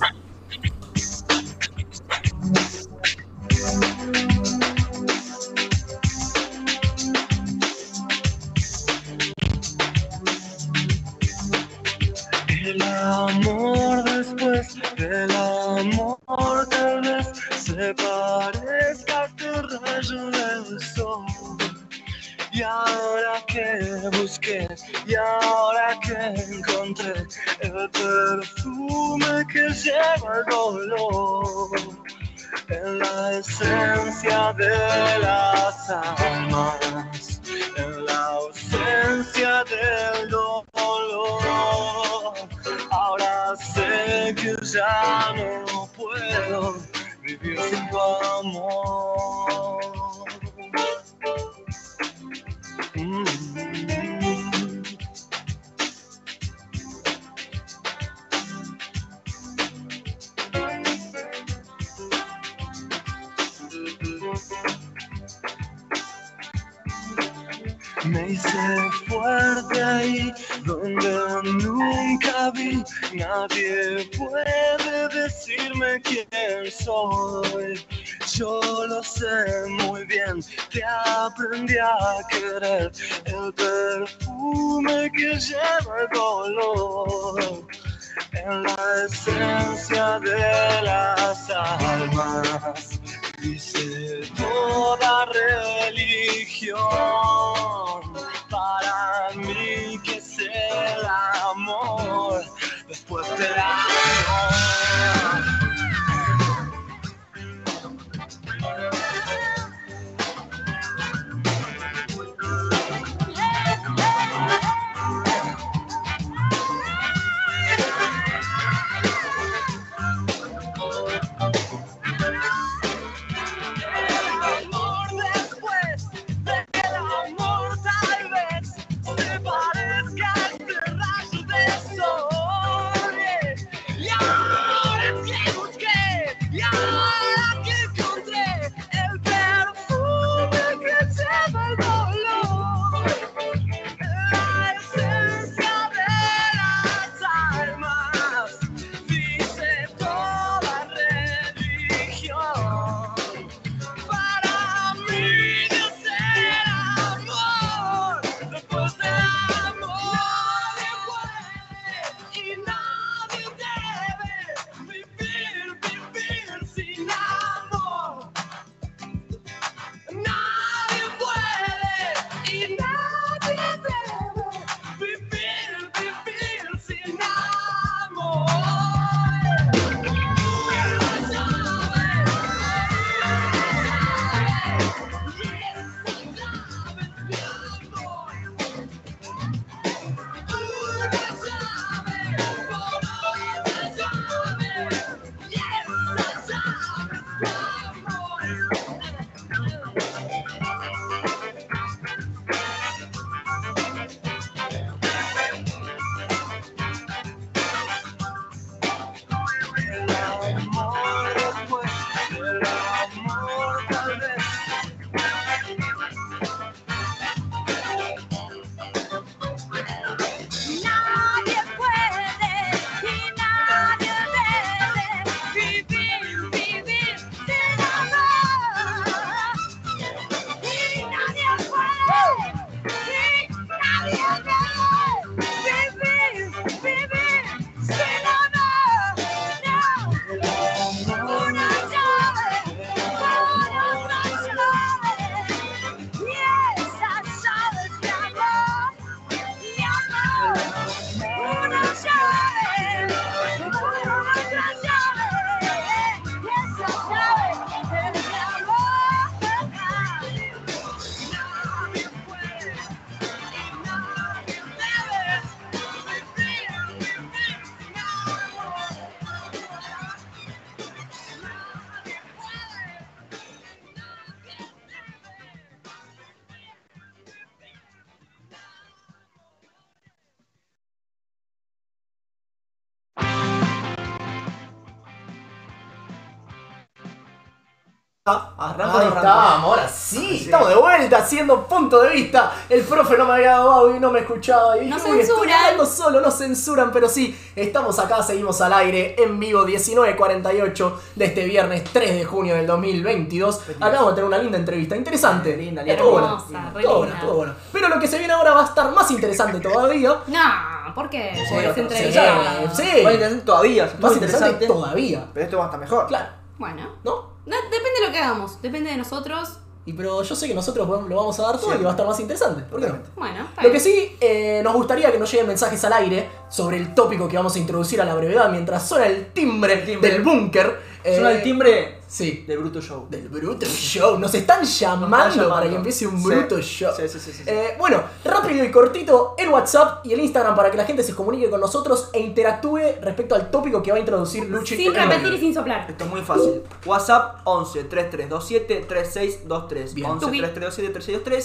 S3: Arranco,
S1: Ahí estamos, ahora sí, estamos de vuelta haciendo punto de vista. El profe no me había dado audio y no me escuchaba. Y
S4: No
S1: dije, "Uy, estoy
S4: censuran".
S1: hablando solo, no censuran, pero sí, estamos acá, seguimos al aire en vivo 19.48 de este viernes 3 de junio del 2022. Acá vamos a tener una linda entrevista, interesante.
S3: Linda, linda.
S4: Re
S1: Estuvo buena,
S4: linda.
S1: estuvo buena. Pero lo que se viene ahora va a estar más interesante todavía.
S4: No, ¿por qué?
S3: Sí,
S4: Porque es
S3: sí,
S4: entrevistado.
S1: sí.
S3: Más interesante todavía,
S1: Más
S3: más
S1: interesante
S3: interesante.
S1: todavía.
S3: Pero esto va a estar mejor.
S1: Claro,
S4: Bueno,
S1: ¿no?
S4: No, depende de lo que hagamos, depende de nosotros.
S1: Y pero yo sé que nosotros lo vamos a dar todo y va a estar más interesante. ¿Por qué no?
S4: Bueno, está
S1: Lo que sí, eh, nos gustaría que nos lleguen mensajes al aire sobre el tópico que vamos a introducir a la brevedad mientras suena el timbre,
S3: El timbre.
S1: del búnker. Eh,
S3: Suena el timbre
S1: Sí,
S3: de Bruto Show.
S1: del Bruto Show. Nos están llamando,
S3: Nos están llamando.
S1: para que empiece un
S3: Sí.
S1: Bruto Show.
S3: Sí, sí, sí, sí, sí.
S1: Eh, bueno, rápido y cortito, el WhatsApp y el Instagram para que la gente se comunique con nosotros e interactúe respecto al tópico que va a introducir Luchi.
S4: Sin repetir y sin soplar.
S3: Esto es muy fácil. WhatsApp 11 3327 3623.
S1: Bien.
S3: 11
S4: Tuki.
S3: 3327 3623.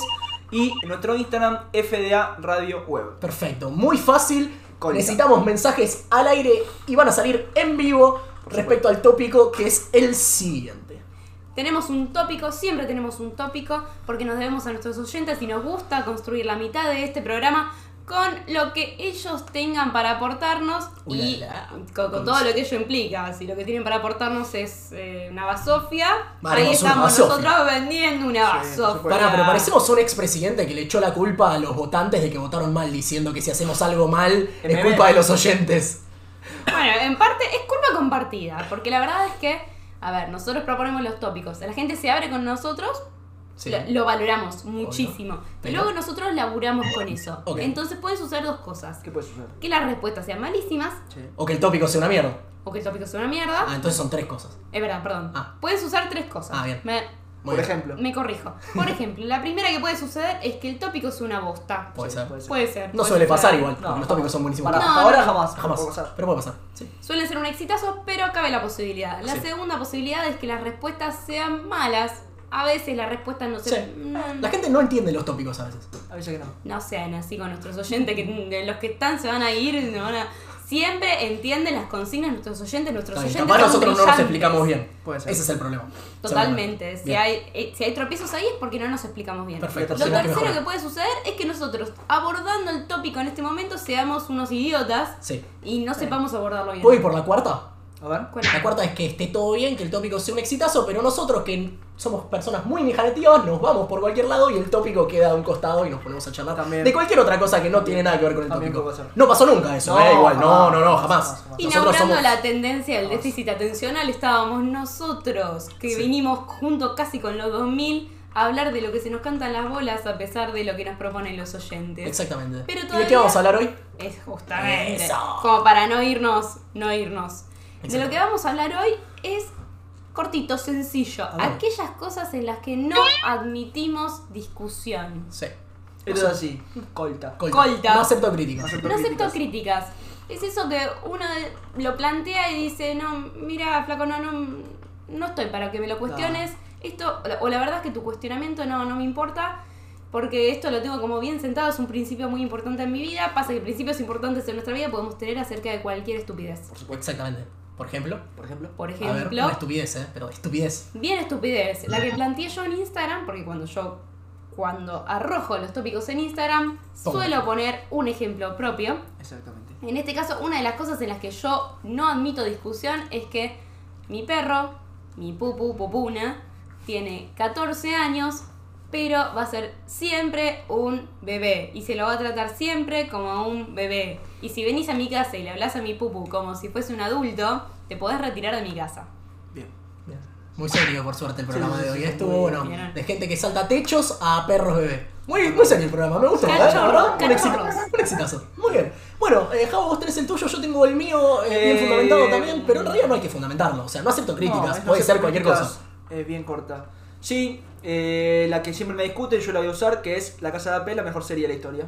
S3: Y nuestro Instagram FDA Radio Web.
S1: Perfecto, muy fácil. Necesitamos mensajes al aire y van a salir en vivo respecto al tópico que es el siguiente.
S4: Tenemos un tópico, siempre tenemos un tópico, porque nos debemos a nuestros oyentes y nos gusta construir la mitad de este programa con lo que ellos tengan para aportarnos y con, con todo lo que ello implica. Si lo que tienen para aportarnos es eh, una basofia,
S1: Vale,
S4: ahí estamos
S1: basofia.
S4: nosotros vendiendo una
S3: Sí,
S4: basofia.
S1: Pará, pero parecemos un expresidente que le echó la culpa a los votantes de que votaron mal, diciendo que si hacemos algo mal es culpa de los oyentes.
S4: Bueno, en parte es culpa compartida, porque la verdad es que, a ver, nosotros proponemos los tópicos, la gente se abre con nosotros,
S1: Sí.
S4: lo, lo valoramos muchísimo,
S1: Pero-
S4: pero luego nosotros laburamos con eso.
S1: Ok.
S4: Entonces puede suceder dos cosas,
S3: ¿Qué puede suceder?
S4: que las respuestas sean malísimas
S1: O que el tópico sea una mierda.
S4: o que el tópico sea una mierda.
S1: Ah, entonces son tres cosas.
S4: Es verdad, perdón.
S1: Ah.
S4: Puedes usar tres cosas.
S1: Ah, bien.
S4: Me,
S3: Por
S1: bien.
S3: ejemplo.
S4: me corrijo. Por ejemplo, la primera que puede suceder es que el tópico sea una bosta.
S1: Puede
S3: Sí,
S1: ser.
S3: puede ser.
S4: Puede ser.
S1: No
S4: puede
S1: suele pasar igual,
S3: No,
S1: los tópicos son buenísimos.
S3: Para,
S4: No,
S3: hasta ahora
S4: no.
S3: jamás.
S1: Jamás.
S3: puede pasar.
S1: Pero puede pasar. Sí.
S4: Suelen ser un exitazo, pero cabe la posibilidad. La
S1: Sí.
S4: segunda posibilidad es que las respuestas sean malas. A veces las respuestas no se...
S1: Sí.
S4: mm,
S1: La gente no entiende los tópicos a veces.
S3: A veces que no.
S4: No sean así con nuestros oyentes, que los que están se van a ir, no van a... Siempre entienden las consignas nuestros oyentes, nuestros oyentes
S1: Capaz
S4: son
S1: nosotros no nos explicamos bien.
S3: Puede ser.
S1: Ese es el problema.
S4: Totalmente. Si
S1: Bien.
S4: hay, eh, si hay tropiezos ahí es porque no nos explicamos bien.
S1: Perfecto.
S4: Lo
S1: que
S4: tercero que puede suceder es que nosotros, abordando el tópico en este momento, seamos unos idiotas
S1: Sí.
S4: y no sepamos abordarlo bien.
S1: ¿Puedo ir por la cuarta?
S3: A ver.
S4: ¿Cuál?
S1: La cuarta es que esté todo bien, que el tópico sea un exitazo, pero nosotros que somos personas muy imaginativas nos vamos por cualquier lado y el tópico queda a un costado y nos ponemos a charlar
S3: También.
S1: de cualquier otra cosa que no tiene nada que ver con el
S3: También
S1: tópico.
S3: puede ser.
S1: No pasó nunca eso,
S3: No,
S1: eh, igual, no,
S3: jamás,
S1: no, no,
S3: jamás,
S1: jamás.
S4: Inaugurando
S1: somos
S4: la tendencia del déficit atencional estábamos nosotros, que
S1: Sí.
S4: vinimos junto casi con los 2000 a hablar de lo que se nos cantan las bolas a pesar de lo que nos proponen los oyentes.
S1: Exactamente.
S4: Pero
S1: ¿Y de
S4: todavía-
S1: qué vamos a hablar hoy?
S4: Es justamente
S1: Eso.
S4: como para no irnos, no irnos. De lo que vamos a hablar hoy es cortito, sencillo. Aquellas cosas en las que no admitimos discusión.
S1: Sí.
S3: Esto es así. Colta.
S1: Colta.
S4: Colta.
S1: No acepto críticas.
S3: No acepto
S4: No acepto
S3: críticas.
S4: críticas. Es eso que uno lo plantea y dice, no, mira, flaco, no, no, no estoy para que me lo cuestiones. Esto, o la verdad es que tu cuestionamiento no, no me importa, porque esto lo tengo como bien sentado, es un principio muy importante en mi vida. Pasa que principios importantes en nuestra vida podemos tener acerca de cualquier estupidez.
S1: Por supuesto. Exactamente. Por ejemplo.
S3: Por ejemplo.
S4: Por
S1: A ver,
S4: ejemplo,
S1: una estupidez, eh, pero estupidez.
S4: bien estupidez, la que planteé yo en Instagram, porque cuando yo, cuando arrojo los tópicos en Instagram,
S1: Toma.
S4: suelo poner un ejemplo propio.
S3: Exactamente.
S4: En este caso, una de las cosas en las que yo no admito discusión es que mi perro, mi pupu, pupuna, tiene 14 años, pero va a ser siempre un bebé y se lo va a tratar siempre como un bebé. Y si venís a mi casa y le hablas a mi pupu como si fuese un adulto, te podés retirar de mi casa.
S3: Bien.
S1: Muy serio, por suerte, el programa
S3: Sí,
S1: de hoy.
S3: sí,
S1: Estuvo bueno.
S4: bien.
S1: De gente que salta techos a perros bebé. Muy, muy serio el programa, me gustó. ¿eh? Verdad, un,
S4: cachorros.
S1: un exitazo. Muy bien. Bueno, eh, Javo, vos tenés el tuyo, yo tengo el mío eh, bien
S3: Eh,
S1: fundamentado también, pero en realidad no hay que fundamentarlo. O sea, no acepto críticas,
S3: No, es no
S1: puede ser cualquier cosa.
S3: Es bien corta. Sí, eh, la que siempre me discuten, yo la voy a usar, que es La Casa de Papel, la mejor serie de la historia.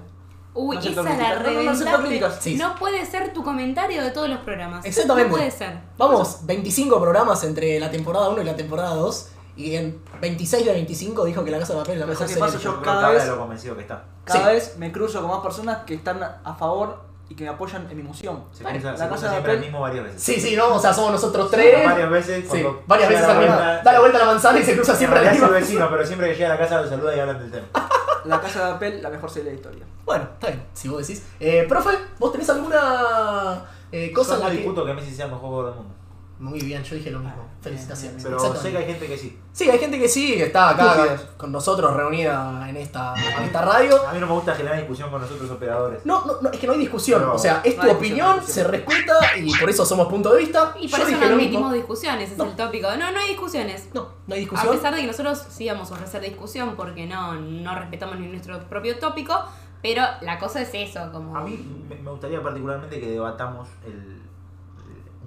S4: Uy,
S3: No
S4: esa la.
S3: No, no,
S4: reventaste.
S1: Sí.
S4: No puede ser tu comentario de todos los programas.
S1: Exactamente.
S4: No puede ser.
S1: Vamos, 25 programas entre la temporada 1 y la temporada 2. Y en 26 de 25 dijo que la casa de papel es la mejor
S3: ¿qué
S1: serie.
S3: pasa?
S1: de
S3: Yo
S1: la
S3: cada vez-
S8: vez lo convencido que está.
S3: Cada
S1: Sí.
S3: vez me cruzo con más personas que están a favor y que me apoyan en mi emoción.
S8: Se
S1: Vale,
S8: cruza,
S3: la
S8: se
S3: de
S8: siempre el
S3: Apple-
S8: mismo varias veces.
S1: Sí, sí, no, o sea, somos nosotros tres.
S8: Varias veces.
S1: Sí,
S8: cuando
S1: varias veces
S8: la
S1: al mismo-
S8: vuelta-
S1: Da la vuelta a la manzana y se cruza
S8: En
S1: siempre la misma.
S8: el vecino, pero siempre que llega a la casa lo saluda y hablan del tema.
S3: La casa de Apple, la mejor serie de la historia.
S1: Bueno, está bien, si vos decís. Eh, profe, ¿vos tenés alguna eh, cosa
S8: Yo
S1: en
S8: no
S1: la que.
S8: discuto que Messi sea el mejor jugador del mundo.
S1: Muy bien, yo dije lo mismo.
S3: Ah,
S1: Felicitaciones.
S3: bien,
S8: Pero sé que hay gente que sí.
S1: Sí, hay gente que sí, que está acá con nosotros reunida en esta, en esta radio.
S8: A mí no me gusta generar discusión con nosotros operadores.
S1: No, no, no, es que no hay discusión.
S8: No,
S1: o sea, es
S3: no
S1: tu opinión, se respeta y por eso somos punto de vista.
S4: Y por
S1: Yo
S4: eso no admitimos discusiones, es el tópico. No, no hay discusiones.
S1: No, no hay
S4: A
S1: discusión.
S4: pesar de que nosotros sí vamos a ofrecer discusión porque no, no respetamos ni nuestro propio tópico, pero la cosa es eso, como...
S8: A mí me gustaría particularmente que debatamos el,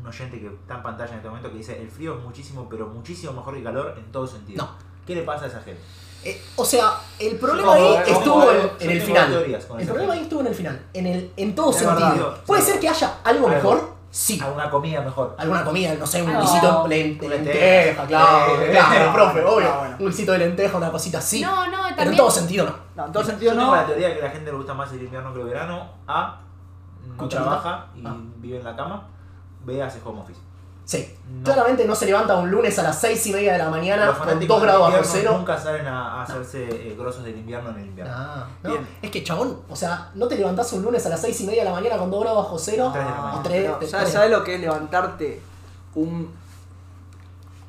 S8: oyente que está en pantalla en este momento que dice el frío es muchísimo, pero muchísimo mejor que el calor en todo sentido.
S1: No.
S8: ¿Qué le pasa a esa gente?
S1: Eh, o sea, el problema ahí estuvo en,
S8: yo
S1: el
S8: tengo
S1: final. El problema ahí estuvo en el final. En, el, en todo
S8: Es
S1: sentido.
S8: verdad.
S1: Puede
S8: Sí.
S1: ser que haya algo
S8: Algo.
S1: mejor, sí.
S8: A una comida mejor.
S1: Alguna comida, no sé, un
S4: No.
S1: guisito de lenteja,
S8: lentejas.
S1: claro,
S8: Eh,
S1: claro,
S3: no,
S1: profe, obvio.
S3: bueno.
S1: Un guisito de lenteja, una cosita así.
S4: No, no,
S1: pero en
S4: también...
S1: todo sentido no.
S3: No, en todo
S8: Yo
S3: sentido
S8: tengo
S3: no.
S8: la teoría de que a la gente le gusta más el invierno que el verano. A. No
S1: Cucharita.
S8: trabaja y
S1: Ah.
S8: vive en la cama. B. Hace home office.
S1: Sí.
S8: No.
S1: Claramente no se levanta un lunes a las 6 y media de la mañana
S8: Los
S1: con
S8: fanáticos
S1: 2 grados bajo cero.
S8: nunca salen a, a hacerse eh, grosos del invierno en el invierno.
S1: Ah, no.
S3: Bien.
S1: Es que chabón, o sea, no te levantás un lunes a las 6 y media de la mañana con 2 grados bajo cero.
S8: La
S3: No,
S1: tres-
S3: ¿sabes,
S1: tres.
S3: sabes lo que es levantarte un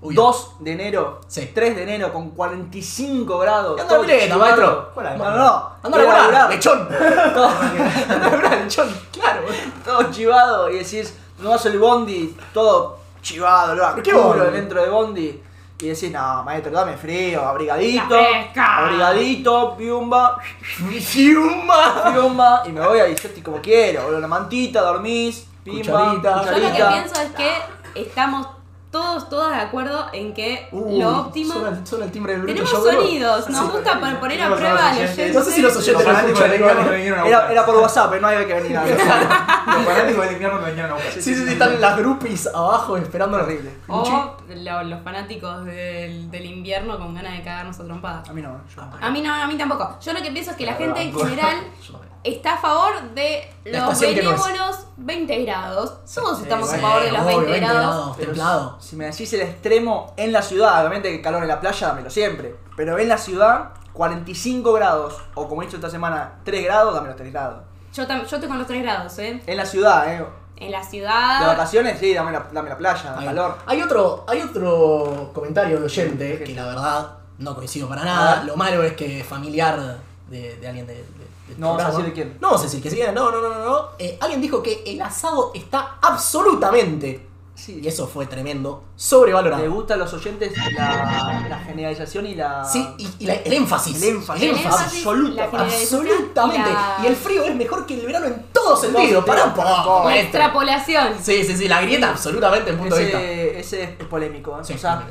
S1: Uy,
S3: 2 de enero,
S1: Sí.
S3: 3 de enero con 45 grados?
S1: Y anda
S3: todo
S1: a pileta,
S3: chivado?
S1: maestro.
S8: ¿Cuál
S3: No, no, no.
S1: Anda a laburar, lechón. Anda a laburar, lechón. Claro.
S3: todo chivado y decís, no vas el bondi, todo chivado, lo dentro de bondi. Y decís, no, maestro, dame frío, abrigadito,
S4: La
S3: abrigadito, piumba,
S1: Fiuma.
S3: piumba, y me voy a estoy como quiero, boludo, una mantita, dormís, pimba,
S1: Cucharita.
S4: Yo lo que pienso es que estamos todos, todas de acuerdo en que
S1: Uy,
S4: lo óptimo...
S1: Suena, suena el timbre del bruto.
S4: Tenemos sonidos, nos
S1: Sí.
S4: gusta pon- poner a prueba
S8: los
S4: al
S8: oyentes.
S4: oyente.
S1: No sé si los oyentes
S8: Los
S1: lo escuchan
S8: del invierno me
S1: igual.
S8: vinieron a
S3: Era, era por WhatsApp, no había que venir a
S8: Los fanáticos del invierno me vinieron a buscar.
S1: Sí, sí, sí, están las groupies abajo esperando.
S3: Horrible.
S4: O lo- los fanáticos del, del invierno con ganas de cagarnos a trompadas.
S3: A mí no, yo no.
S4: A mí no, a mí tampoco. Yo lo que pienso es que la gente en general. está a favor de los
S1: no
S4: benévolos 20 grados. Todos
S8: Sí,
S4: estamos a favor de los
S1: obvio,
S4: 20
S1: 20
S4: grados.
S1: grados.
S3: Pero
S1: templado.
S3: Si me decís el extremo en la ciudad, obviamente que el calor en la playa, dámelo siempre. Pero en la ciudad, 45 grados, o como he dicho esta semana, 3 grados, dame los 3 grados.
S4: Yo, yo estoy con los 3 grados, ¿eh?
S3: En la ciudad, eh.
S4: En la
S3: De
S4: ciudad.
S3: vacaciones, sí, dame la, dame la playa, calor.
S1: Hay otro, hay otro comentario de oyente que la verdad no coincido para nada.
S3: ver.
S1: Lo malo es que es familiar de, de alguien de, de-
S3: No vamos a decir de quién.
S1: No vamos a decir que sí, no, no, no, no. no. Eh, alguien dijo que el asado está absolutamente,
S3: Sí.
S1: y eso fue tremendo, sobrevalorado.
S3: Le gusta a los oyentes la, la generalización y la.
S1: Sí, y, y la- el énfasis.
S3: El énfasis.
S4: El énfasis,
S3: absoluto,
S4: la generalización
S1: Absolutamente.
S4: y la-
S1: Y el frío es mejor que el verano en todo sentido. Para un poco.
S4: extrapolación.
S1: Sí, sí, sí, la grieta absolutamente en punto de vista.
S3: ese, ese es polémico. ¿eh?
S1: Sí,
S3: o sea,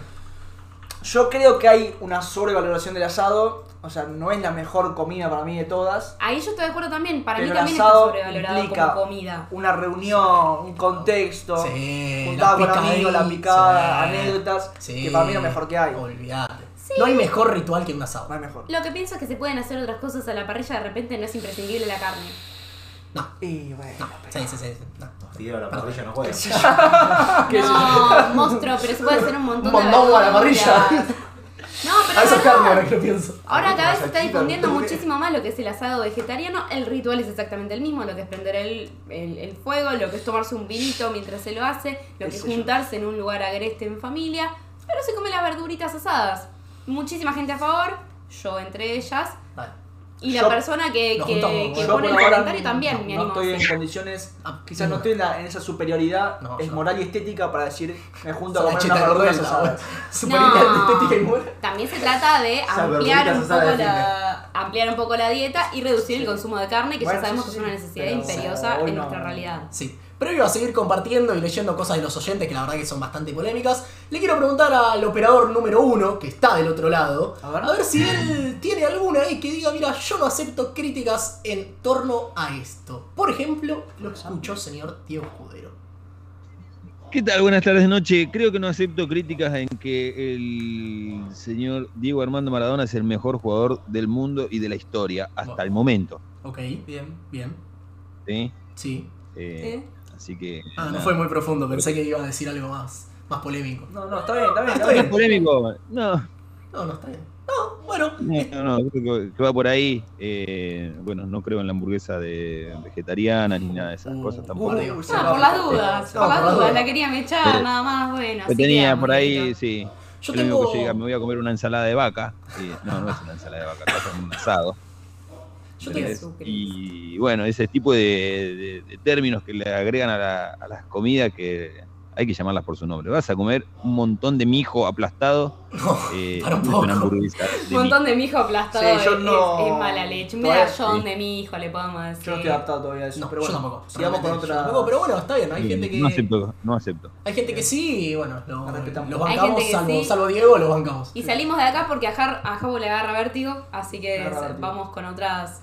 S3: yo creo que hay una sobrevaloración del asado. O sea, no es la mejor comida para mí de todas.
S4: Ahí yo estoy de acuerdo también. Para
S3: Pero
S4: mí
S3: el
S4: también está
S3: asado
S4: sobrevalorado
S3: implica
S4: como comida.
S3: Una reunión, un contexto,
S1: Sí,
S3: juntado con amigos, la picada,
S1: sí.
S3: anécdotas,
S1: Sí.
S3: que para mí es lo mejor que hay.
S1: Olvídate. No hay mejor ritual que un asado.
S3: No hay mejor.
S4: Lo que pienso es que se pueden hacer otras cosas a la parrilla, de repente no es imprescindible la carne.
S1: No,
S3: Y bueno,
S1: no. Sí, sí, sí. sí, no.
S8: Fideo a la parrilla no juega.
S4: No, monstruo, pero se puede hacer un montón
S1: Un
S4: de
S1: mondongo a la parrilla.
S4: No, pero
S1: A eso
S4: no,
S1: es carne ahora que lo pienso.
S4: Ahora cada vez se está difundiendo muchísimo más lo que es el asado vegetariano. El ritual es exactamente el mismo, lo que es prender el, el- el fuego, lo que es tomarse un vinito mientras se lo hace, lo que es juntarse en un lugar agreste en familia. Pero se come las verduritas asadas. Muchísima gente a favor, yo entre ellas.
S1: Vale.
S4: Y la
S3: Yo-
S4: persona que, que- que pone el comentario también
S3: no,
S4: me
S3: no
S4: animo
S3: estoy en condiciones,
S1: Ah,
S3: quizás
S1: no.
S3: no estoy en, la- en esa superioridad
S1: No,
S3: es moral y estética para decir me junto a comer verduras
S1: cruel,
S3: asadas.
S1: Superioridad
S4: No,
S1: estética y moral.
S4: también se trata de ampliar un, poco la, ampliar un poco la dieta y reducir el consumo de carne, que
S3: Bueno,
S4: ya sabemos
S3: sí,
S4: que es una necesidad
S3: pero
S4: imperiosa en
S3: no.
S4: nuestra realidad.
S1: Sí. Previo a seguir compartiendo y leyendo cosas de los oyentes, que la verdad que son bastante polémicas, le quiero preguntar al operador número uno, que está del otro lado,
S3: A ver.
S1: si él tiene alguna ahí que diga, mira, yo no acepto críticas en torno a esto. Por ejemplo, lo escuchó señor Diego Escudero.
S5: ¿Qué tal? Buenas tardes de noche. Creo que no acepto críticas en que el señor Diego Armando Maradona es el mejor jugador del mundo y de la historia hasta
S1: Bueno.
S5: el momento.
S1: Ok, bien, bien.
S5: ¿sí?
S1: Sí.
S5: Eh,
S4: ¿Eh?
S5: Así que.
S1: Ah, no fue muy profundo, pensé que iba a decir algo más, más polémico.
S3: No, no, está bien, está bien.
S1: Ah,
S3: Está
S1: está
S3: bien.
S5: ¿Es polémico? No,
S1: No, no, está bien. No, bueno.
S5: no, no, creo que, va por ahí. Eh, bueno, no creo en la hamburguesa de vegetariana ni nada de esas
S1: Uh,
S5: cosas tampoco.
S1: uh,
S4: por las dudas,
S1: No,
S4: por las dudas, la quería mechar,
S5: Pero-
S4: nada más, bueno.
S5: que tenía por ahí,
S4: bonito.
S5: sí.
S1: Yo tengo.
S5: que llega, me voy a comer una ensalada de vaca. Y, no, no es una ensalada de vaca, es un asado.
S1: Yo.
S5: Y bueno, ese tipo de, de- de términos que le agregan a, la- a las comidas que hay que llamarlas por su nombre. Vas a comer un montón de mijo aplastado.
S1: No,
S5: eh,
S1: para un
S5: no es una
S1: poco.
S5: hamburguesa de
S4: Un montón de mijo aplastado
S3: Sí, yo
S4: es,
S3: no-
S4: es mala leche. Un medallón
S5: sí.
S4: de mi hijo le podemos decir.
S3: Yo no estoy adaptado todavía a eso.
S1: No,
S3: pero
S1: yo
S3: bueno,
S1: tampoco.
S3: Sigamos con
S1: yo
S3: otra.
S1: tampoco, pero bueno, está bien. Hay
S5: mijo.
S1: gente que.
S5: No acepto, no acepto.
S1: Hay gente que sí, y bueno, lo,
S3: respetamos.
S1: los
S4: Hay
S1: bancamos,
S4: gente que
S1: salvo,
S4: sí.
S1: salvo Diego, los bancamos.
S4: Y salimos de acá porque a, Jabo le agarra vértigo, así que
S3: vértigo.
S4: vamos con otras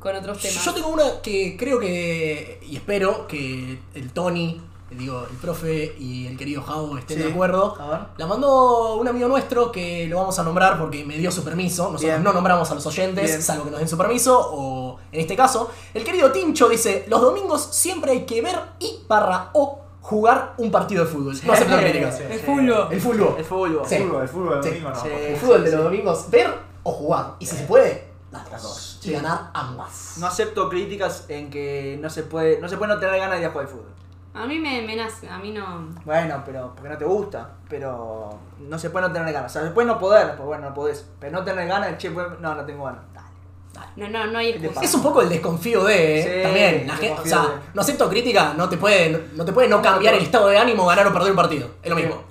S4: con otros temas.
S1: Yo tengo una que creo que, y espero que el Tony, digo, el profe y el querido Javo estén
S3: Sí.
S1: de acuerdo.
S3: A ver.
S1: La mandó un amigo nuestro que lo vamos a nombrar porque me dio su permiso. Nosotros
S3: Bien.
S1: no nombramos a los oyentes,
S3: Bien.
S1: salvo que nos den su permiso. O en este caso, el querido Tincho dice: Los domingos siempre hay que ver y barra o jugar un partido de fútbol. No acepto críticas.
S8: Sí,
S4: El
S8: sí.
S4: fútbol.
S1: El fútbol.
S3: El fútbol.
S1: Sí.
S8: El fútbol, el fútbol del
S1: Sí.
S8: domingo no.
S3: Sí.
S1: El fútbol de los domingos, ver o jugar. Y si se puede, Las dos. Y ganar ambas.
S3: No acepto críticas en que no se puede no se puede no tener ganas de ir a jugar al fútbol.
S4: A mí me, me nace, a mí no.
S3: Bueno, pero porque no te gusta, pero no se puede no tener ganas. O sea, se puede no poder, pues bueno, no podés. Pero no tener ganas, che, pues, no, no tengo ganas. Dale.
S4: No, no, no hay
S3: ¿Qué te
S4: excusa.
S1: Es un poco el desconfío de, ¿eh?
S3: Sí,
S1: también. La
S3: el
S1: gente, o sea,
S3: de.
S1: no acepto crítica, no te puede, no te puede no cambiar el estado de ánimo ganar o perder un partido. Es lo mismo.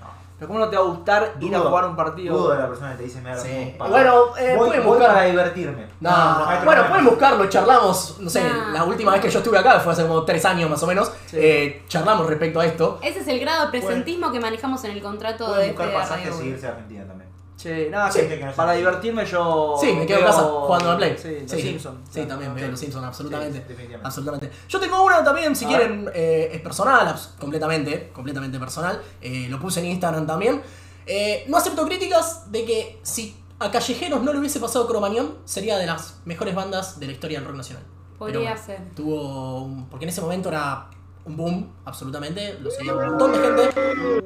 S3: Pero ¿cómo no te va a gustar ir a jugar un partido?
S8: Dudo de la persona que te dice me
S1: Sí. Bueno, eh,
S8: voy,
S1: pueden
S8: voy
S1: buscar-
S8: para divertirme.
S1: No,
S8: hay
S1: bueno,
S8: problema.
S1: pueden buscarlo, charlamos, no sé,
S4: No.
S1: la última vez que yo estuve acá fue hace como tres años más o menos,
S3: Sí.
S1: eh, charlamos respecto a esto.
S4: Ese es el grado de presentismo que manejamos en el contrato de
S8: Pueden
S4: este
S8: buscar pasajes
S4: Radio
S8: y irse a Argentina también.
S3: Che, nada,
S1: Sí.
S3: que para divertirme yo.
S1: Sí, me quedo en casa jugando a Play.
S3: Sí, los
S1: sí,
S3: Simpsons.
S1: Sí, también veo los Simpsons, absolutamente. Absolutamente. Yo tengo una también, si
S3: A
S1: quieren, eh, es personal, completamente, completamente personal. Eh, lo puse en Instagram también. Eh, no acepto críticas de que si a Callejeros no le hubiese pasado Cromañón, sería de las mejores bandas de la historia del rock nacional.
S4: Podría
S1: Pero
S4: ser.
S1: Tuvo un- porque en ese momento era un boom, absolutamente. Lo seguía un montón de gente.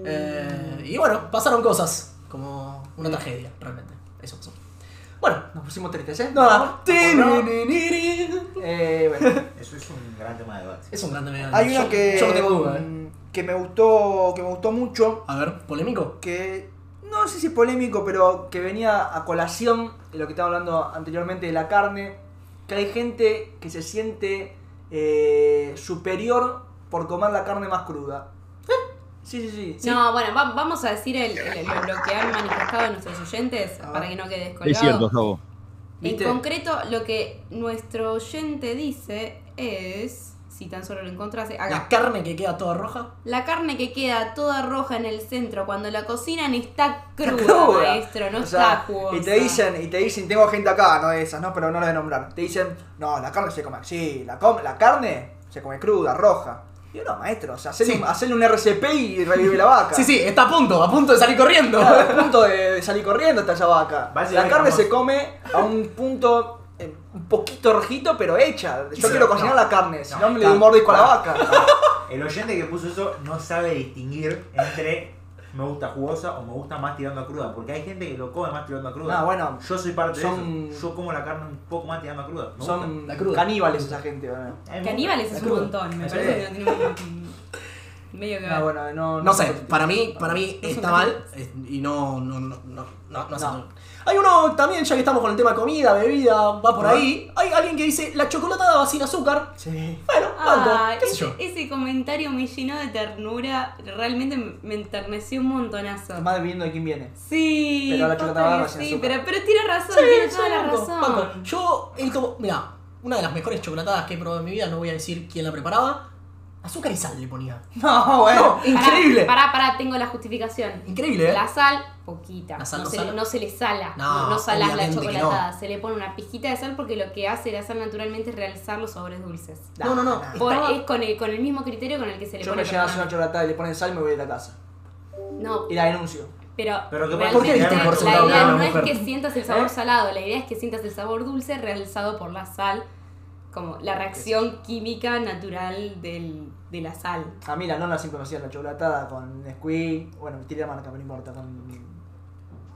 S1: Eh, y bueno, pasaron cosas, como una tragedia, realmente. Eso pasó. Bueno,
S3: Nos pusimos tristes, ¿eh?
S1: nada.
S3: Eh, bueno.
S8: Eso es un gran tema de debate.
S1: Es un gran tema.
S3: Hay
S1: yo,
S3: una que.
S1: yo no tengo duda, eh.
S3: mm, Que me gustó. Que me gustó mucho.
S1: A ver, polémico.
S3: Que. No sé si es polémico, pero que venía a colación de lo que estaba hablando anteriormente de la carne. Que hay gente que se siente eh, superior por comer la carne más cruda. Sí, sí, sí. sí.
S4: No, bueno, va- vamos a decir el- el- lo, lo que han manifestado nuestros oyentes para que no quede descolgado.
S5: Es cierto, Javo.
S4: En
S3: ¿Viste?
S4: concreto, lo que nuestro oyente dice es, si tan solo lo encontrase,
S1: La carne que queda toda roja.
S4: La carne que queda toda roja en el centro cuando la cocinan está cruda,
S3: cruda.
S4: maestro, no
S3: O
S4: está
S3: sea,
S4: jugosa.
S3: y te dicen, y te dicen, tengo gente acá, no de esas, ¿no? Pero no voy a nombrar. Te dicen, no, la carne se come así, la, come, la carne se come cruda, roja. Y yo, no, maestro, o sea, hacerle,
S1: Sí.
S3: un, hacerle un RCP y revive la vaca.
S1: Sí, sí, está a punto, a punto de salir corriendo.
S3: Claro, al punto de, salir corriendo está esa vaca. La carne se come a un punto eh, un poquito rojito, pero hecha. Yo
S8: Sí,
S3: quiero
S8: no,
S3: cocinar la carne, si
S8: no,
S3: no, me le doy un mordisco a la vaca.
S8: El oyente que puso eso no sabe distinguir entre me gusta jugosa o me gusta más tirando a cruda. Porque hay gente que lo come más tirando a cruda.
S3: No, bueno,
S8: Yo soy parte
S3: son-
S8: de eso. Yo como la carne un poco más tirando a cruda. Me
S3: Son
S1: La cruda.
S3: caníbales esa gente.
S8: me
S4: Caníbales es un montón, me parece que no tiene un- medio que ver.
S3: No, bueno, no,
S1: No sé, para mí, para mí está mal eh, y no, no, no, no, no, no sé.
S3: No.
S1: Hay uno también, ya que estamos con el tema comida, bebida, va por
S3: Ah.
S1: ahí. Hay alguien que dice la chocolatada va sin azúcar.
S3: Sí.
S1: Bueno, banco,
S4: Ah,
S1: qué sé
S4: ese,
S1: yo.
S4: ese comentario me llenó de ternura, realmente me- enterneció un montonazo.
S3: Más dependiendo de quién viene.
S4: Sí,
S3: Pero la
S4: posta
S3: chocolatada
S4: que
S3: va sin
S4: sí,
S3: azúcar.
S4: pero, pero tiene razón,
S1: Sí,
S4: tiene toda la
S1: banco,
S4: razón.
S1: banco. Yo he tomado, mira, una de las mejores chocolatadas que he probado en mi vida, no voy a decir quién la preparaba. Azúcar y sal le ponía.
S3: No, bueno.
S1: No, increíble.
S4: Pará, pará, tengo la justificación.
S1: Increíble, ¿eh?
S4: La sal, poquita.
S1: ¿La sal
S4: no,
S1: no
S4: se, no se le sala.
S1: No,
S4: No, no salas la chocolatada. Se le pone una pijita de sal porque lo que hace la sal naturalmente es realzar los sabores dulces.
S1: No, no, no.
S4: Por-
S1: estaba-
S4: es con el, con el mismo criterio con el que se le
S3: Yo
S4: pone
S3: me llevo a hacer
S4: perdón.
S3: una chocolatada y le ponen sal y me voy de la casa.
S4: No,
S3: Y la denuncio.
S4: pero,
S8: Pero
S1: ¿por qué diste por
S4: la idea no es que sientas el sabor
S3: ¿Eh?
S4: salado, la idea es que sientas el sabor dulce realzado por la sal como la reacción química natural del, de la sal.
S3: A mí la nona siempre me hacía la chocolatada con Nesquik. Bueno, tiré la marca, pero no importa. Con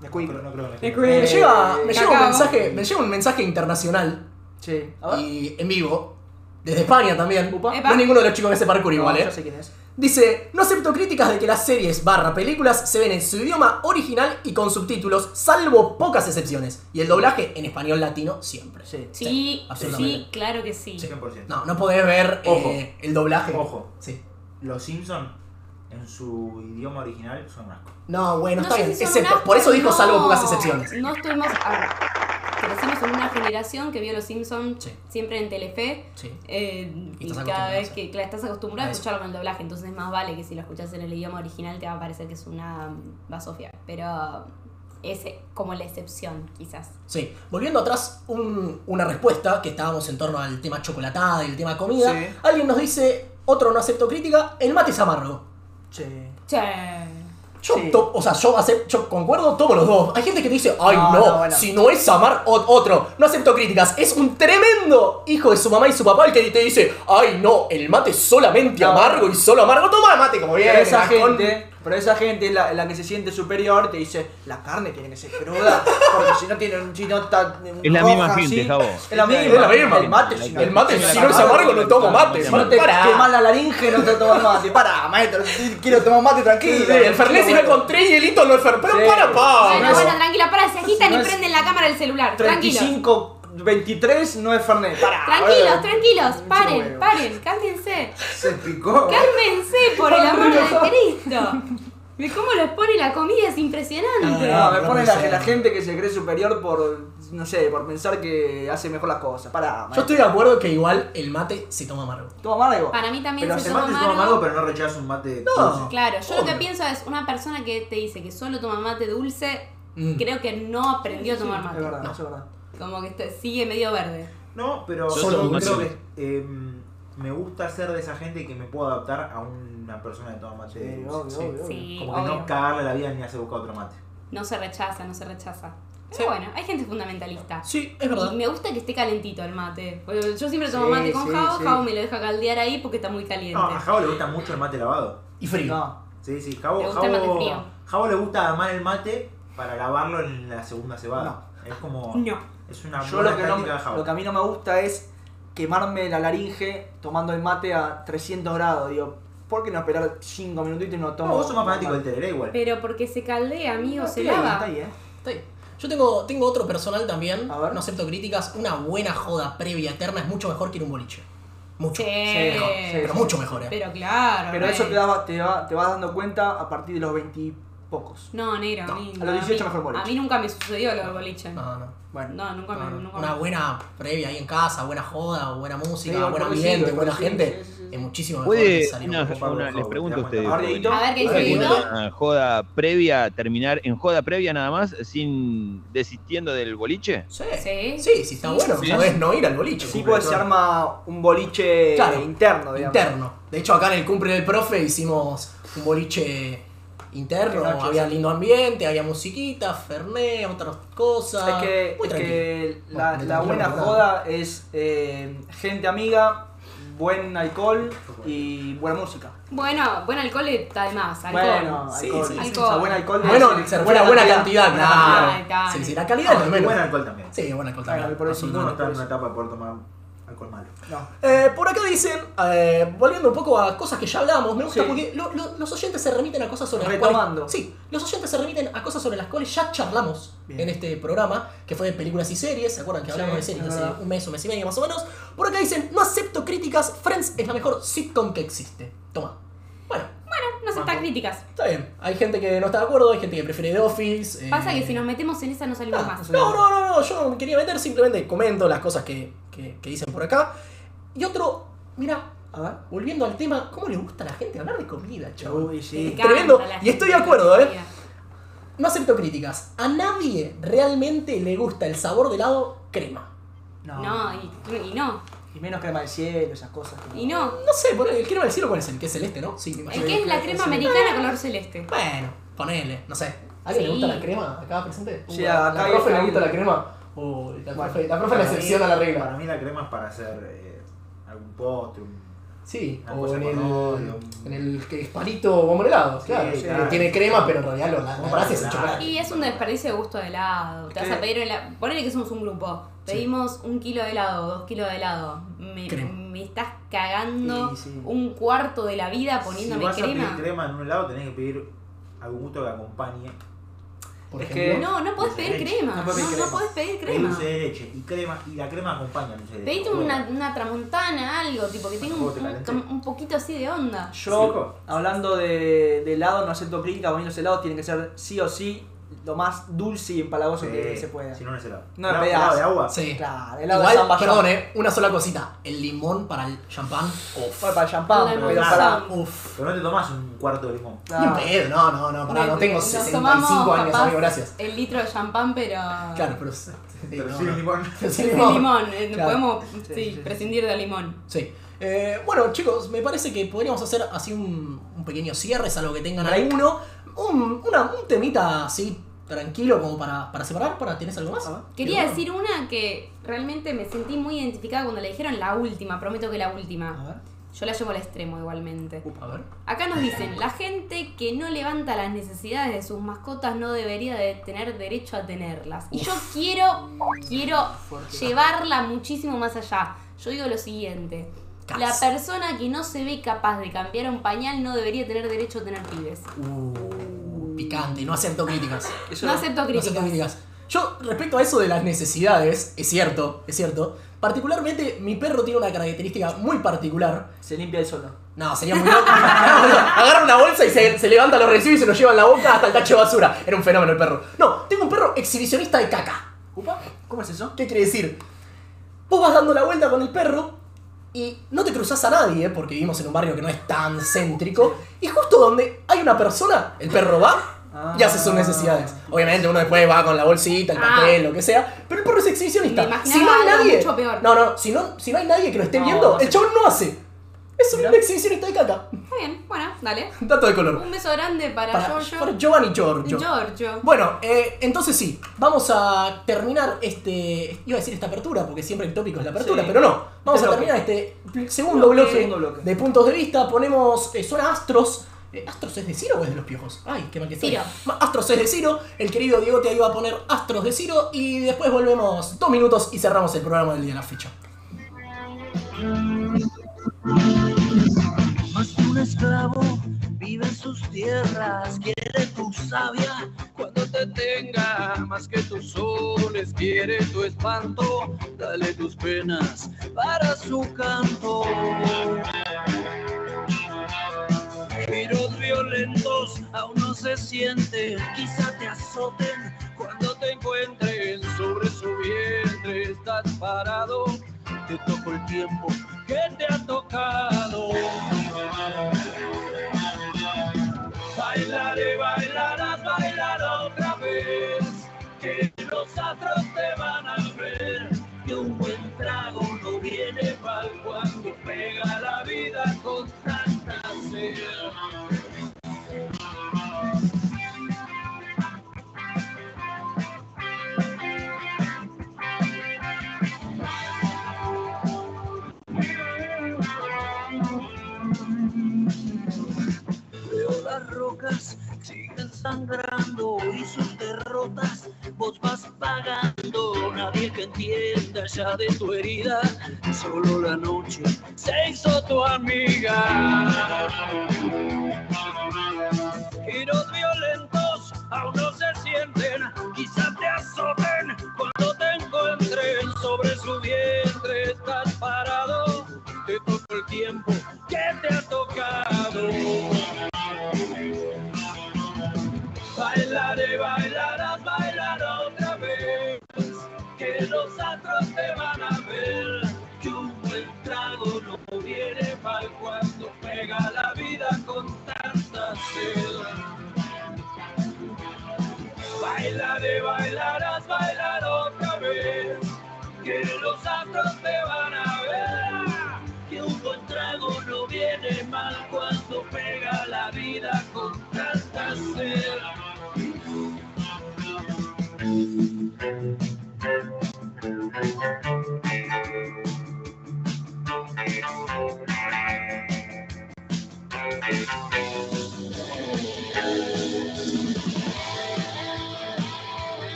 S3: Nesquik.
S8: No no creo que
S4: Nesquik.
S1: Me
S3: Eh,
S1: llega, me llega un mensaje, me llega un mensaje internacional
S3: Sí. A ver.
S1: y en vivo, desde España también.
S3: Upa.
S1: No es ninguno de los chicos que hace parkour igual,
S3: No,
S1: eh.
S3: yo sé quién es.
S1: Dice, no acepto críticas de que las series barra películas se ven en su idioma original y con subtítulos, salvo pocas excepciones. Y el doblaje en español latino siempre.
S3: Sí.
S4: Sí, sí,
S1: absolutamente.
S4: claro que sí.
S8: 100%.
S1: No, no podés ver
S8: Ojo.
S1: eh, el doblaje.
S8: Ojo.
S1: Sí.
S8: Los Simpsons en su idioma original son un asco.
S1: No, bueno,
S4: No
S1: está bien. excepto- por eso dijo
S4: no-
S1: salvo pocas excepciones.
S4: No estuvimos. A ver, crecimos en una generación que vio Los Simpsons
S1: Sí.
S4: siempre en Telefe.
S1: Sí.
S4: eh,
S1: Y
S4: cada vez que claro, estás acostumbrado
S1: A
S4: escucharlo con el doblaje, entonces más vale que si lo escuchas en el idioma original te va a parecer que es una basofia. Pero es eh, como la excepción, quizás.
S1: Sí, volviendo atrás, un- una respuesta que estábamos en torno al tema chocolatada y el tema comida.
S3: Sí.
S1: Alguien nos dice, otro no acepto crítica, el mate es amargo.
S3: Sí.
S4: Che.
S1: Yo,
S3: Sí.
S1: to- o sea, yo, acep- yo concuerdo todos los dos. Hay gente que dice, ay
S3: No,
S1: no,
S3: no, bueno.
S1: si no es amar otro, no acepto críticas. Es un tremendo hijo de su mamá y su papá el que te dice, ay no, el mate es solamente
S3: No.
S1: amargo y solo amargo. Toma mate como bien.
S3: Esa
S1: Gastón".
S3: gente, pero esa gente es la, la que se siente superior, te dice, la carne tiene que ser cruda, porque si no tiene si no está
S5: Es la
S3: roja
S5: misma gente,
S3: así".
S5: Javo.
S3: Es la misma,
S1: Es la misma.
S3: El mate, si no,
S1: El mate, si no es amargo, no tomo mate.
S3: si no te quemas la laringe, no te tomas mate. Pará, maestro, quiero tomar mate tranquilo.
S1: Sí, el Fernet si no con tres hielitos no es Fer. Pero
S3: Sí.
S1: para, pa.
S4: bueno,
S1: no.
S4: bueno, tranquila, para, se agitan y prenden la cámara del celular. Tranquilos.
S3: 35, 23 no es Fernet. Pará.
S4: Tranquilos,
S3: boludo.
S4: tranquilos, paren,
S3: huevo.
S4: paren, cálmense.
S8: Se picó.
S4: Cálmense por el amor de Cristo. De cómo los pone la comida es impresionante.
S3: No, me
S1: no
S3: pone la, la gente que se cree superior por, no sé, por pensar que hace mejor las cosas. Pará,
S1: Yo estoy de acuerdo que igual el mate se toma amargo.
S3: Toma amargo.
S4: Para mí también
S3: Pero
S4: se
S8: El
S4: toma
S8: mate se toma
S4: amargo.
S8: pero no rechaza un mate
S1: No.
S8: dulce.
S4: Claro, yo lo que
S1: Obvio.
S4: pienso es una persona que te dice que solo toma mate dulce,
S1: Mm.
S4: creo que no aprendió a tomar
S3: Es
S4: mate.
S3: verdad,
S1: No.
S3: eso es verdad.
S4: Como que este- sigue medio verde.
S8: No, pero
S5: Yo
S1: solo
S8: creo que eh, me gusta ser de esa gente que me puedo adaptar a una persona que toma mate
S3: Sí,
S8: dulce.
S3: obvio,
S1: sí.
S3: obvio, obvio.
S4: Sí,
S8: Como que
S4: obvio.
S8: no cagarle la vida ni hacer buscar otro mate.
S4: No se rechaza, no se rechaza. Pero
S1: Sí.
S4: bueno, hay gente fundamentalista.
S1: Sí, es verdad.
S4: Y me gusta que esté calentito el mate. Porque Yo siempre tomo
S3: Sí,
S4: mate con
S3: sí.
S4: Javo me lo deja caldear ahí porque está muy caliente.
S8: No, a Javo le gusta mucho el mate lavado.
S1: Y frío.
S3: No.
S8: Sí, sí, Javo,
S4: Le gusta el mate
S8: Javo-
S4: frío.
S8: Javo le gusta armar el mate para lavarlo en la segunda cebada. Es como.
S4: No.
S8: Es una
S3: Yo
S8: buena
S3: lo que, no,
S8: de
S3: lo que a mí no me gusta es quemarme la laringe tomando el mate a 300 grados. Digo, ¿por qué no esperar 5 minutitos y no tomo?
S8: No, vos sos más fanático del tereré igual.
S4: Pero porque se caldea, amigo, se
S3: Está ahí,
S4: lava.
S3: está ahí, eh.
S1: Está ahí. Yo tengo, tengo otro personal también.
S3: A ver.
S1: No acepto críticas. Una buena joda previa eterna es mucho mejor que ir a un boliche. Mucho.
S4: Sí.
S1: Mejor, pero mucho mejor, eh.
S4: Pero claro.
S3: Pero eso te, da- te, va- te vas dando cuenta a partir de los 20 y pocos.
S4: No, negro,
S1: No,
S4: a mí.
S3: a los 18
S4: mí-
S3: mejor boliche.
S4: A mí nunca me sucedió lo del boliche. No,
S1: No, no.
S3: Bueno,
S4: nunca
S1: no,
S4: me.
S1: no.
S4: Nunca
S1: Una
S4: me-
S1: buena previa ahí en casa, buena joda, buena música,
S3: Sí,
S1: buen ambiente, buena
S3: sí,
S1: gente.
S3: sí, sí, sí.
S1: Es muchísimo mejor que
S5: Puede,
S1: salir
S5: una-
S1: a
S5: les pregunto a ustedes.
S3: A ver.
S4: A ¿qué dice.
S5: Una joda previa, terminar en joda previa nada más, sin desistiendo del boliche.
S1: Sí.
S4: Sí.
S1: Sí, si está
S4: Sí.
S1: bueno,
S5: Sí.
S1: podés no ir al boliche.
S3: sí, pues se arma un boliche
S1: Claro,
S3: interno, digamos.
S1: interno. De hecho, acá en el cumple del profe hicimos un boliche interno, había
S3: sí.
S1: lindo ambiente, había musiquita, fernet, otras cosas.
S3: Es que,
S1: muy
S3: es
S1: tranquilo.
S3: que la,
S1: Bueno, me
S3: la
S1: tranquilo,
S3: buena joda es eh, gente amiga, buen alcohol y buena música.
S4: Bueno, buen alcohol está de más. Alcohol.
S3: Bueno,
S1: Sí,
S3: alcohol.
S1: sí,
S4: sí.
S3: O sea, buen alcohol. es-
S1: Bueno, buena cantidad,
S3: buena
S1: claro.
S4: cantidad. Dale.
S1: Sí, sí, la calidad
S8: No, y
S1: menos.
S8: buen alcohol también.
S1: Sí, buen alcohol
S3: Claro,
S1: también.
S3: por eso
S8: Uno
S1: absolutamente.
S8: está en una etapa de poder tomar alcohol malo.
S3: No.
S1: Eh, por acá dicen, eh, volviendo un poco a cosas que ya hablamos, me gusta
S3: Sí.
S1: porque lo- lo- los oyentes se remiten a cosas sobre las
S3: Retomando.
S1: cuales. Sí, los oyentes se remiten a cosas sobre las cuales ya charlamos
S3: Bien.
S1: en este programa, que fue de películas y series. ¿Se acuerdan que hablamos
S3: Sí,
S1: de series
S3: es
S1: hace un mes, un mes y medio más o menos? Por acá dicen, no acepto críticas, Friends es la mejor sitcom que existe. Toma.
S4: No acepta críticas.
S1: está bien. Hay gente que no está de acuerdo, hay gente que prefiere The Office. eh,
S4: Pasa que si nos metemos en esa no salimos
S1: Ah,
S4: más.
S1: no, no, no, no, yo no me quería meter, simplemente comento las cosas que, que- que dicen por acá. Y otro, mira,
S3: A ver.
S1: volviendo al tema, ¿cómo le gusta a la gente hablar de comida, chaval?
S3: Uy, sí.
S1: tremendo. Y estoy de acuerdo, ¿eh? No acepto críticas. A nadie realmente le gusta el sabor de helado crema.
S3: No.
S4: No, y, y no.
S3: Y menos crema del cielo, esas cosas. que
S4: Y no.
S1: No sé, ponele, el crema del cielo, ¿cuál es el que es celeste, no? Sí, me
S4: El
S1: imagino.
S4: que es la crema
S3: sí.
S4: americana color celeste.
S1: Bueno, ponele, no sé. ¿A alguien
S4: Sí.
S1: le gusta la crema acá presente?
S3: Sí,
S1: Uh, a
S3: acá
S1: la
S3: hay-
S1: profe le gusta la crema. Oh, la
S3: Bueno,
S1: profe, la, profe
S8: Para
S1: la
S8: mí-
S1: excepción a la regla.
S8: Para mí la crema es para hacer eh, algún postre, un-
S1: Sí,
S8: Una
S1: o
S8: cosa
S1: en
S8: con
S1: el,
S8: odio.
S1: en el que es palito bombo helado,
S8: Sí,
S1: claro.
S8: claro.
S1: Tiene crema, pero en realidad lo la es el chocolate.
S4: Y es un desperdicio de gusto de helado. Te vas a pedir helado. Ponele que somos un grupo. Pedimos un kilo de helado, dos kilos de helado. Me, me estás cagando
S3: Sí, sí.
S4: un cuarto de la vida poniéndome
S8: si vas a
S4: crema.
S8: pedir crema en un helado, tenés que pedir algún gusto que acompañe.
S1: Por
S3: Es
S1: ejemplo.
S3: que-
S4: No, no podés pedir
S8: Leche.
S4: crema.
S3: No
S4: No,
S3: podés pedir
S4: no
S3: crema.
S4: podés pedir
S8: Pedí
S4: crema.
S8: dulce de leche y crema y la crema acompaña el dulce de leche.
S4: Pedite una, una tramontana, algo, tipo que tenga un, un, poquito así de onda.
S3: Yo, hablando de, de helado, no acepto crítica, para mí los helados tienen que ser sí o sí lo más dulce y empalagoso que se pueda.
S8: Si no, no es helado.
S3: No,
S8: helado, helado de agua.
S1: Sí.
S3: Claro, helado de
S1: Igual,
S3: zamballón.
S1: perdón, eh, una sola cosita. El limón para el champán. Uf.
S3: Bueno, para el champán, pero para.
S1: Uf.
S8: Pero no te tomás un cuarto de limón.
S1: Ni en pedo, no, no, no, pará, no tengo
S4: Nos
S1: 65
S4: tomamos,
S1: años,
S4: capaz,
S1: amigo, gracias.
S4: El litro de champán, pero.
S1: Claro, pero. sí,
S8: Pero
S1: no,
S8: sin
S1: no.
S8: limón.
S1: Sin
S4: Sin
S1: limón.
S4: limón. eh,
S1: Claro.
S4: Podemos sí,
S3: Sí, sí, sí.
S4: prescindir del limón.
S1: Sí. Eh, bueno, chicos, me parece que podríamos hacer así un, un pequeño cierre, salvo que tengan alguno. Un, una, un temita así tranquilo como para, para separar. Para, ¿Tienes algo más?
S4: Quería
S1: Bueno.
S4: decir una que realmente me sentí muy identificada cuando le dijeron la última, prometo que la última.
S1: A ver.
S4: Yo la llevo al extremo igualmente.
S1: A ver.
S4: Acá nos dicen, la gente que no levanta las necesidades de sus mascotas no debería de tener derecho a tenerlas. Y yo quiero, quiero
S3: Fuerte.
S4: llevarla muchísimo más allá. Yo digo lo siguiente. La persona que no se ve capaz de cambiar un pañal no debería tener derecho a tener pibes.
S1: Uh, picante, no acepto críticas.
S3: Eso
S4: No acepto
S1: No acepto
S4: críticas.
S1: críticas. Yo, respecto a eso de las necesidades, es cierto, es cierto. Particularmente, mi perro tiene una característica muy particular.
S3: Se limpia el solo.
S1: No, sería muy loco. Agarra una bolsa y se, se levanta, lo recibe y se lo lleva en la boca hasta el tacho de basura. Era un fenómeno el perro. No, tengo un perro exhibicionista de caca.
S3: ¿Upa? ¿Cómo es eso?
S1: ¿Qué quiere decir? Vos vas dando la vuelta con el perro y no te cruzas a nadie, porque vivimos en un barrio que no es tan céntrico. Y justo donde hay una persona, el perro va y hace sus necesidades. Obviamente uno después va con la bolsita, el
S4: Ah.
S1: papel, lo que sea. Pero el perro es exhibicionista. Si no hay nadie. No, no, si no, si no hay nadie que lo esté
S3: No,
S1: viendo, el chabón no hace. Es un
S3: Mirá.
S1: exhibicionista de caca.
S4: Está bien, bueno, dale.
S1: Dato de color.
S4: Un beso grande para,
S1: Para,
S4: Giorgio.
S1: para Giovanni Giorgio.
S4: Giorgio.
S1: Bueno, eh, entonces sí, vamos a terminar este. Iba a decir esta apertura, porque siempre el tópico es la apertura,
S3: Sí.
S1: pero no. Vamos
S3: Este
S1: a
S3: bloque.
S1: terminar este segundo bloque,
S3: Segundo bloque.
S1: de puntos de vista. Ponemos. eh, suena Astros. Eh, ¿Astros es de Ciro o es de los piojos? Ay, qué mal que.
S4: Ciro.
S1: Astros es de Ciro. El querido Diego te iba a poner Astros de Ciro. Y después volvemos dos minutos y cerramos el programa del día de la fecha.
S9: Más que un esclavo vive en sus tierras, quiere tu savia cuando te tenga, más que tus soles quiere tu espanto, dale tus penas para su canto. Giros violentos aún no se sienten, quizá te azoten cuando te encuentren sobre su vientre, estás parado, te tocó el tiempo que te ha tocado. Bailaré, bailarás, bailar otra vez, que los astros te van a ver, que un buen trago no viene mal cuando pega la vida con tanta sed. Sangrando y sus derrotas vos vas pagando. Nadie que entienda ya de tu herida, solo la noche se hizo tu amiga. Giros violentos aún no se sienten, quizás te azoten cuando te encuentren sobre su vientre. Estás parado, te toca el tiempo que te ha tocado. Bailaré, bailarás, bailar otra vez, que los astros te van a ver, que un buen trago no viene mal cuando pega la vida con tanta sed. Bailaré, bailarás, bailar otra vez, que los astros te van a ver, que un buen trago no viene mal cuando pega la vida con tanta sed.
S4: Thank you.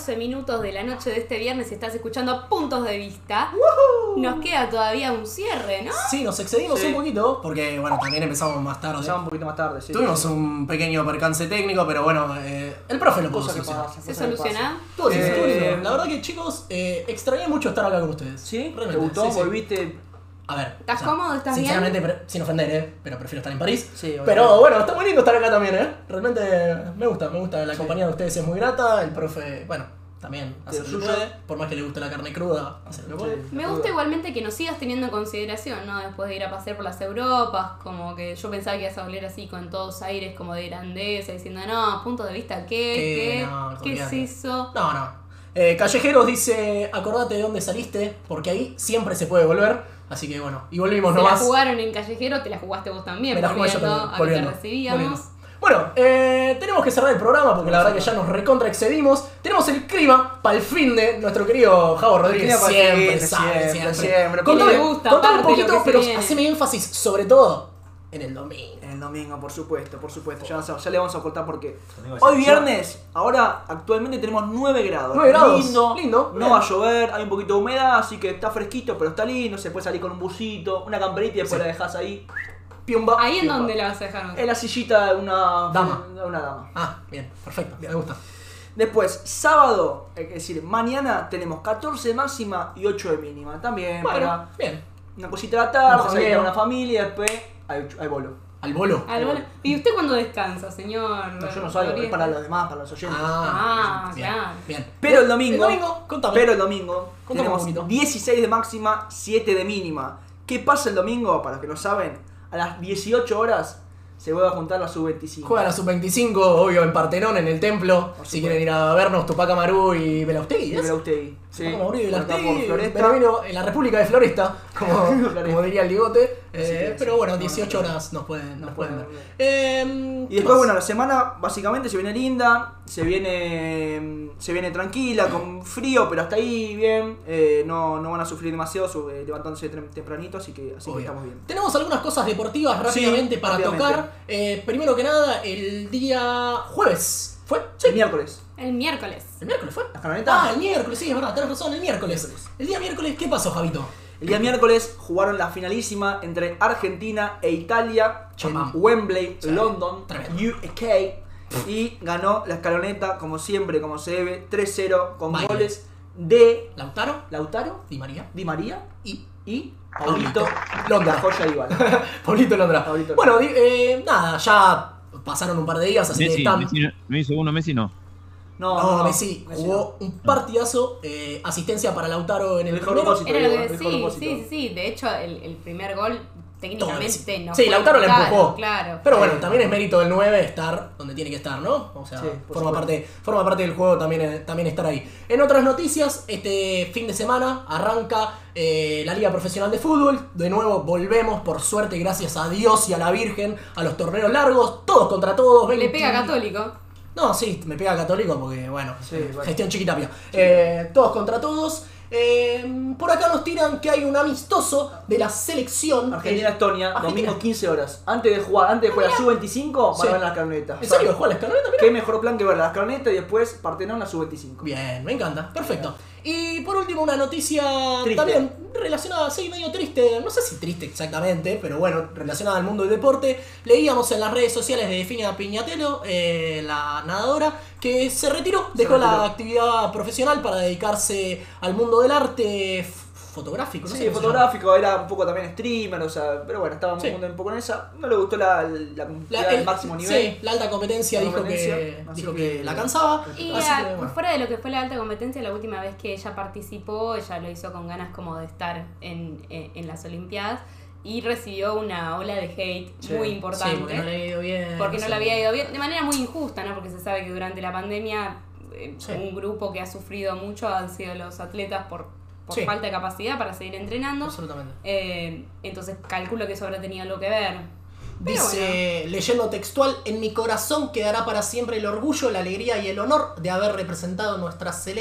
S4: 14 minutos de la noche de este viernes y estás escuchando Puntos de Vista. Nos queda todavía un cierre, ¿no?
S1: Sí, nos excedimos
S3: Sí.
S1: un poquito porque, bueno, también empezamos más tarde.
S3: Pasaba un poquito más tarde, sí.
S1: Tuvimos
S3: sí,
S1: un pequeño percance técnico, pero bueno, eh, el profe lo pudo solucionar.
S4: ¿Se soluciona?
S3: Eh.
S1: La verdad que, chicos, eh, extrañé mucho estar acá con ustedes.
S3: ¿Sí? ¿Te
S1: Realmente,
S3: gustó?
S1: sí, sí.
S3: ¿Volviste?
S1: A ver.
S4: ¿Estás cómodo? ¿Estás bien?
S1: Sinceramente, sin ofender, ¿eh? Pero prefiero estar en París.
S3: Sí, obviamente.
S1: Pero bueno, está muy lindo estar acá también, ¿eh? Realmente me gusta, me gusta. La compañía de ustedes es muy grata. El profe, bueno, también hace lo que puede. Por más que le guste la carne cruda, hace lo que puede.
S4: Me gusta igualmente que nos sigas teniendo en consideración, ¿no? Después de ir a pasear por las Europas, como que yo pensaba que ibas a volver así con todos aires como de grandeza, diciendo, no, punto de vista, ¿qué?
S1: Que
S4: ¿Qué?
S1: no,
S4: ¿Qué es eso?
S1: No, no. Eh, Callejeros dice, acordate de dónde saliste, porque ahí siempre se puede volver. Así que bueno, y volvimos
S4: Se la
S1: nomás.
S4: jugaron en Callejero, te la jugaste vos también,
S1: Me la jugué yo también, volviendo,
S4: recibíamos.
S1: Bueno, eh, tenemos que cerrar el programa porque la verdad que ya nos recontra excedimos. Tenemos el clima para el fin de nuestro querido Javo Rodríguez. Siempre, sabe,
S3: siempre,
S1: siempre.
S3: siempre.
S1: Contame,
S4: gusta,
S1: contame un poquito, pero haceme énfasis sobre todo en el domingo.
S3: En el domingo, por supuesto, por supuesto. Ya, ya le vamos a contar por qué.
S8: Domingo de
S3: Hoy viernes, ahora actualmente tenemos 9 grados.
S1: 9 grados,
S3: Lindo,
S1: lindo,
S3: No
S1: bien.
S3: va a llover, hay un poquito de humedad, así que está fresquito, pero está lindo. Se puede salir con un busito, una camperita y después
S1: Sí.
S3: la dejas ahí.
S1: Piumba.
S4: Ahí en donde la vas a dejar.
S3: En la sillita de una
S1: Dama.
S3: de una dama.
S1: Ah, bien, perfecto, me gusta.
S3: Después, sábado, es decir, mañana tenemos 14 máxima y 8 de mínima. También
S1: Bueno,
S3: para
S1: bien.
S3: una cosita de la tarde,
S1: Un
S3: salir
S1: jangueo.
S3: con una familia, después hay, hay bolo.
S1: Al bolo.
S4: Al bolo. ¿Y usted cuándo descansa, señor?
S3: No, yo no salgo, es para los demás, para los oyentes.
S4: Ah,
S1: bien,
S4: claro.
S1: Bien.
S3: Pero el domingo,
S1: El domingo, contame.
S3: pero el domingo
S1: Contame un
S3: tenemos
S1: poquito.
S3: 16 de máxima, 7 de mínima. ¿Qué pasa el domingo? Para los que no saben, a las 18 horas se vuelve a juntar la sub-25.
S1: Juega la sub-25, obvio, en Partenón, en el templo. Si quieren ir a vernos, Tupac Amaru y Belaustegui.
S3: Y. Belaustegui. Sí,
S1: Amaru y Belaustegui, pero vino en la República de Floresta, como, como diría el Digote. Eh, pero bueno,
S3: no,
S1: 18
S3: no, no.
S1: horas nos pueden, nos pueden ver. Eh,
S3: Y después, bueno, la semana básicamente se viene linda, se viene se viene tranquila, con frío, pero hasta ahí bien. Eh, no, no van a sufrir demasiado levantándose tem- tempranito, así que, así que estamos bien.
S1: Tenemos algunas cosas deportivas rápidamente para
S3: rápidamente.
S1: tocar. Eh, primero que nada, el día jueves. ¿Fue? Sí.
S3: El miércoles.
S4: El miércoles.
S1: ¿El miércoles fue?
S3: ¿La camioneta?
S1: Ah, el miércoles, sí, es verdad, tenés razón, el miércoles. El día miércoles, ¿qué pasó, Javito?
S3: El día miércoles jugaron la finalísima entre Argentina e Italia,
S1: Chema.
S3: Wembley,
S1: Sí.
S3: London,
S1: Tremendo.
S3: UK, y ganó la escaloneta, como siempre, como se debe, 3-0, con goles de
S1: Lautaro,
S3: Lautaro,
S1: Di María
S3: Di María
S1: y
S3: y
S1: Paulito Londra.
S3: La joya Iván.
S1: Paulito Londra.
S3: Paulito
S1: Bueno, eh, nada, ya pasaron un par de días, así que
S5: Messi,
S1: están.
S5: Messi no, no hizo uno, Messi no.
S3: No,
S1: No, Messi jugó un partidazo, eh, asistencia para Lautaro en el
S3: El mejor
S1: primero.
S3: propósito.
S4: Era lo que sí,
S3: propósito.
S4: sí, sí, sí. De hecho, el, el primer gol técnicamente no
S1: Sí, Lautaro le
S4: claro,
S1: empujó.
S4: Claro.
S1: Pero bueno, también es mérito del 9 estar donde tiene que estar, ¿no? O sea,
S3: Sí,
S1: forma, parte, forma parte del juego también, eh, también estar ahí. En otras noticias, este fin de semana arranca eh, la Liga Profesional de Fútbol. De nuevo volvemos, por suerte, gracias a Dios y a la Virgen, a los torneos largos, todos contra todos.
S4: Le
S1: 20
S4: pega Católico.
S1: No, sí, me pega católico porque, bueno,
S3: Sí,
S1: eh,
S3: bueno.
S1: gestión chiquitapia. Eh, todos contra todos. Eh, por acá nos tiran que hay un amistoso de la selección.
S3: Argentina-Estonia,
S1: Argentina.
S3: domingo 15 horas. Antes de jugar, antes de jugar la sub-25,
S1: Sí.
S3: van a ver las carnetas.
S1: ¿En serio? ¿Juega la escaloneta? Mira.
S3: Qué mejor plan que ver las carnetas y después Partenón la sub-25.
S1: Bien, me encanta, perfecto. Y por último, una noticia
S3: Triste.
S1: también relacionada, sí, medio triste, no sé si triste exactamente, pero bueno, relacionada al mundo del deporte. Leíamos en las redes sociales de Defina Piñatelo, eh, la nadadora, que se retiró, dejó la
S3: retiró.
S1: actividad profesional para dedicarse al mundo del arte fotográfico. No sé
S3: Sí,
S1: llama.
S3: fotográfico, era un poco también streamer, o sea, pero bueno, estaba
S1: Sí.
S3: un poco en esa. No le gustó la, la,
S1: La,
S3: el,
S1: el-
S3: máximo nivel.
S1: Sí, la alta competencia
S3: La
S1: dijo,
S3: competencia,
S1: que, dijo
S3: que-
S1: que la cansaba.
S4: Y
S1: así que, bueno.
S4: fuera de lo que fue la alta competencia, la última vez que ella participó, ella lo hizo con ganas como de estar en, en, en las Olimpiadas y recibió una ola de hate
S3: Sí.
S4: muy
S1: Sí,
S4: importante.
S1: porque no le había ido bien.
S4: porque no
S1: sí.
S4: le había ido bien, de manera muy injusta, ¿no? Porque se sabe que durante la pandemia eh,
S1: Sí.
S4: un grupo que ha sufrido mucho han sido los atletas por, por
S1: Sí.
S4: falta de capacidad para seguir entrenando.
S1: Absolutamente.
S4: Eh, entonces calculo que eso habrá tenido algo que ver. Pero
S1: Dice, leyendo textual, en mi corazón quedará para siempre el orgullo, la alegría y el honor de haber representado nuestra celeste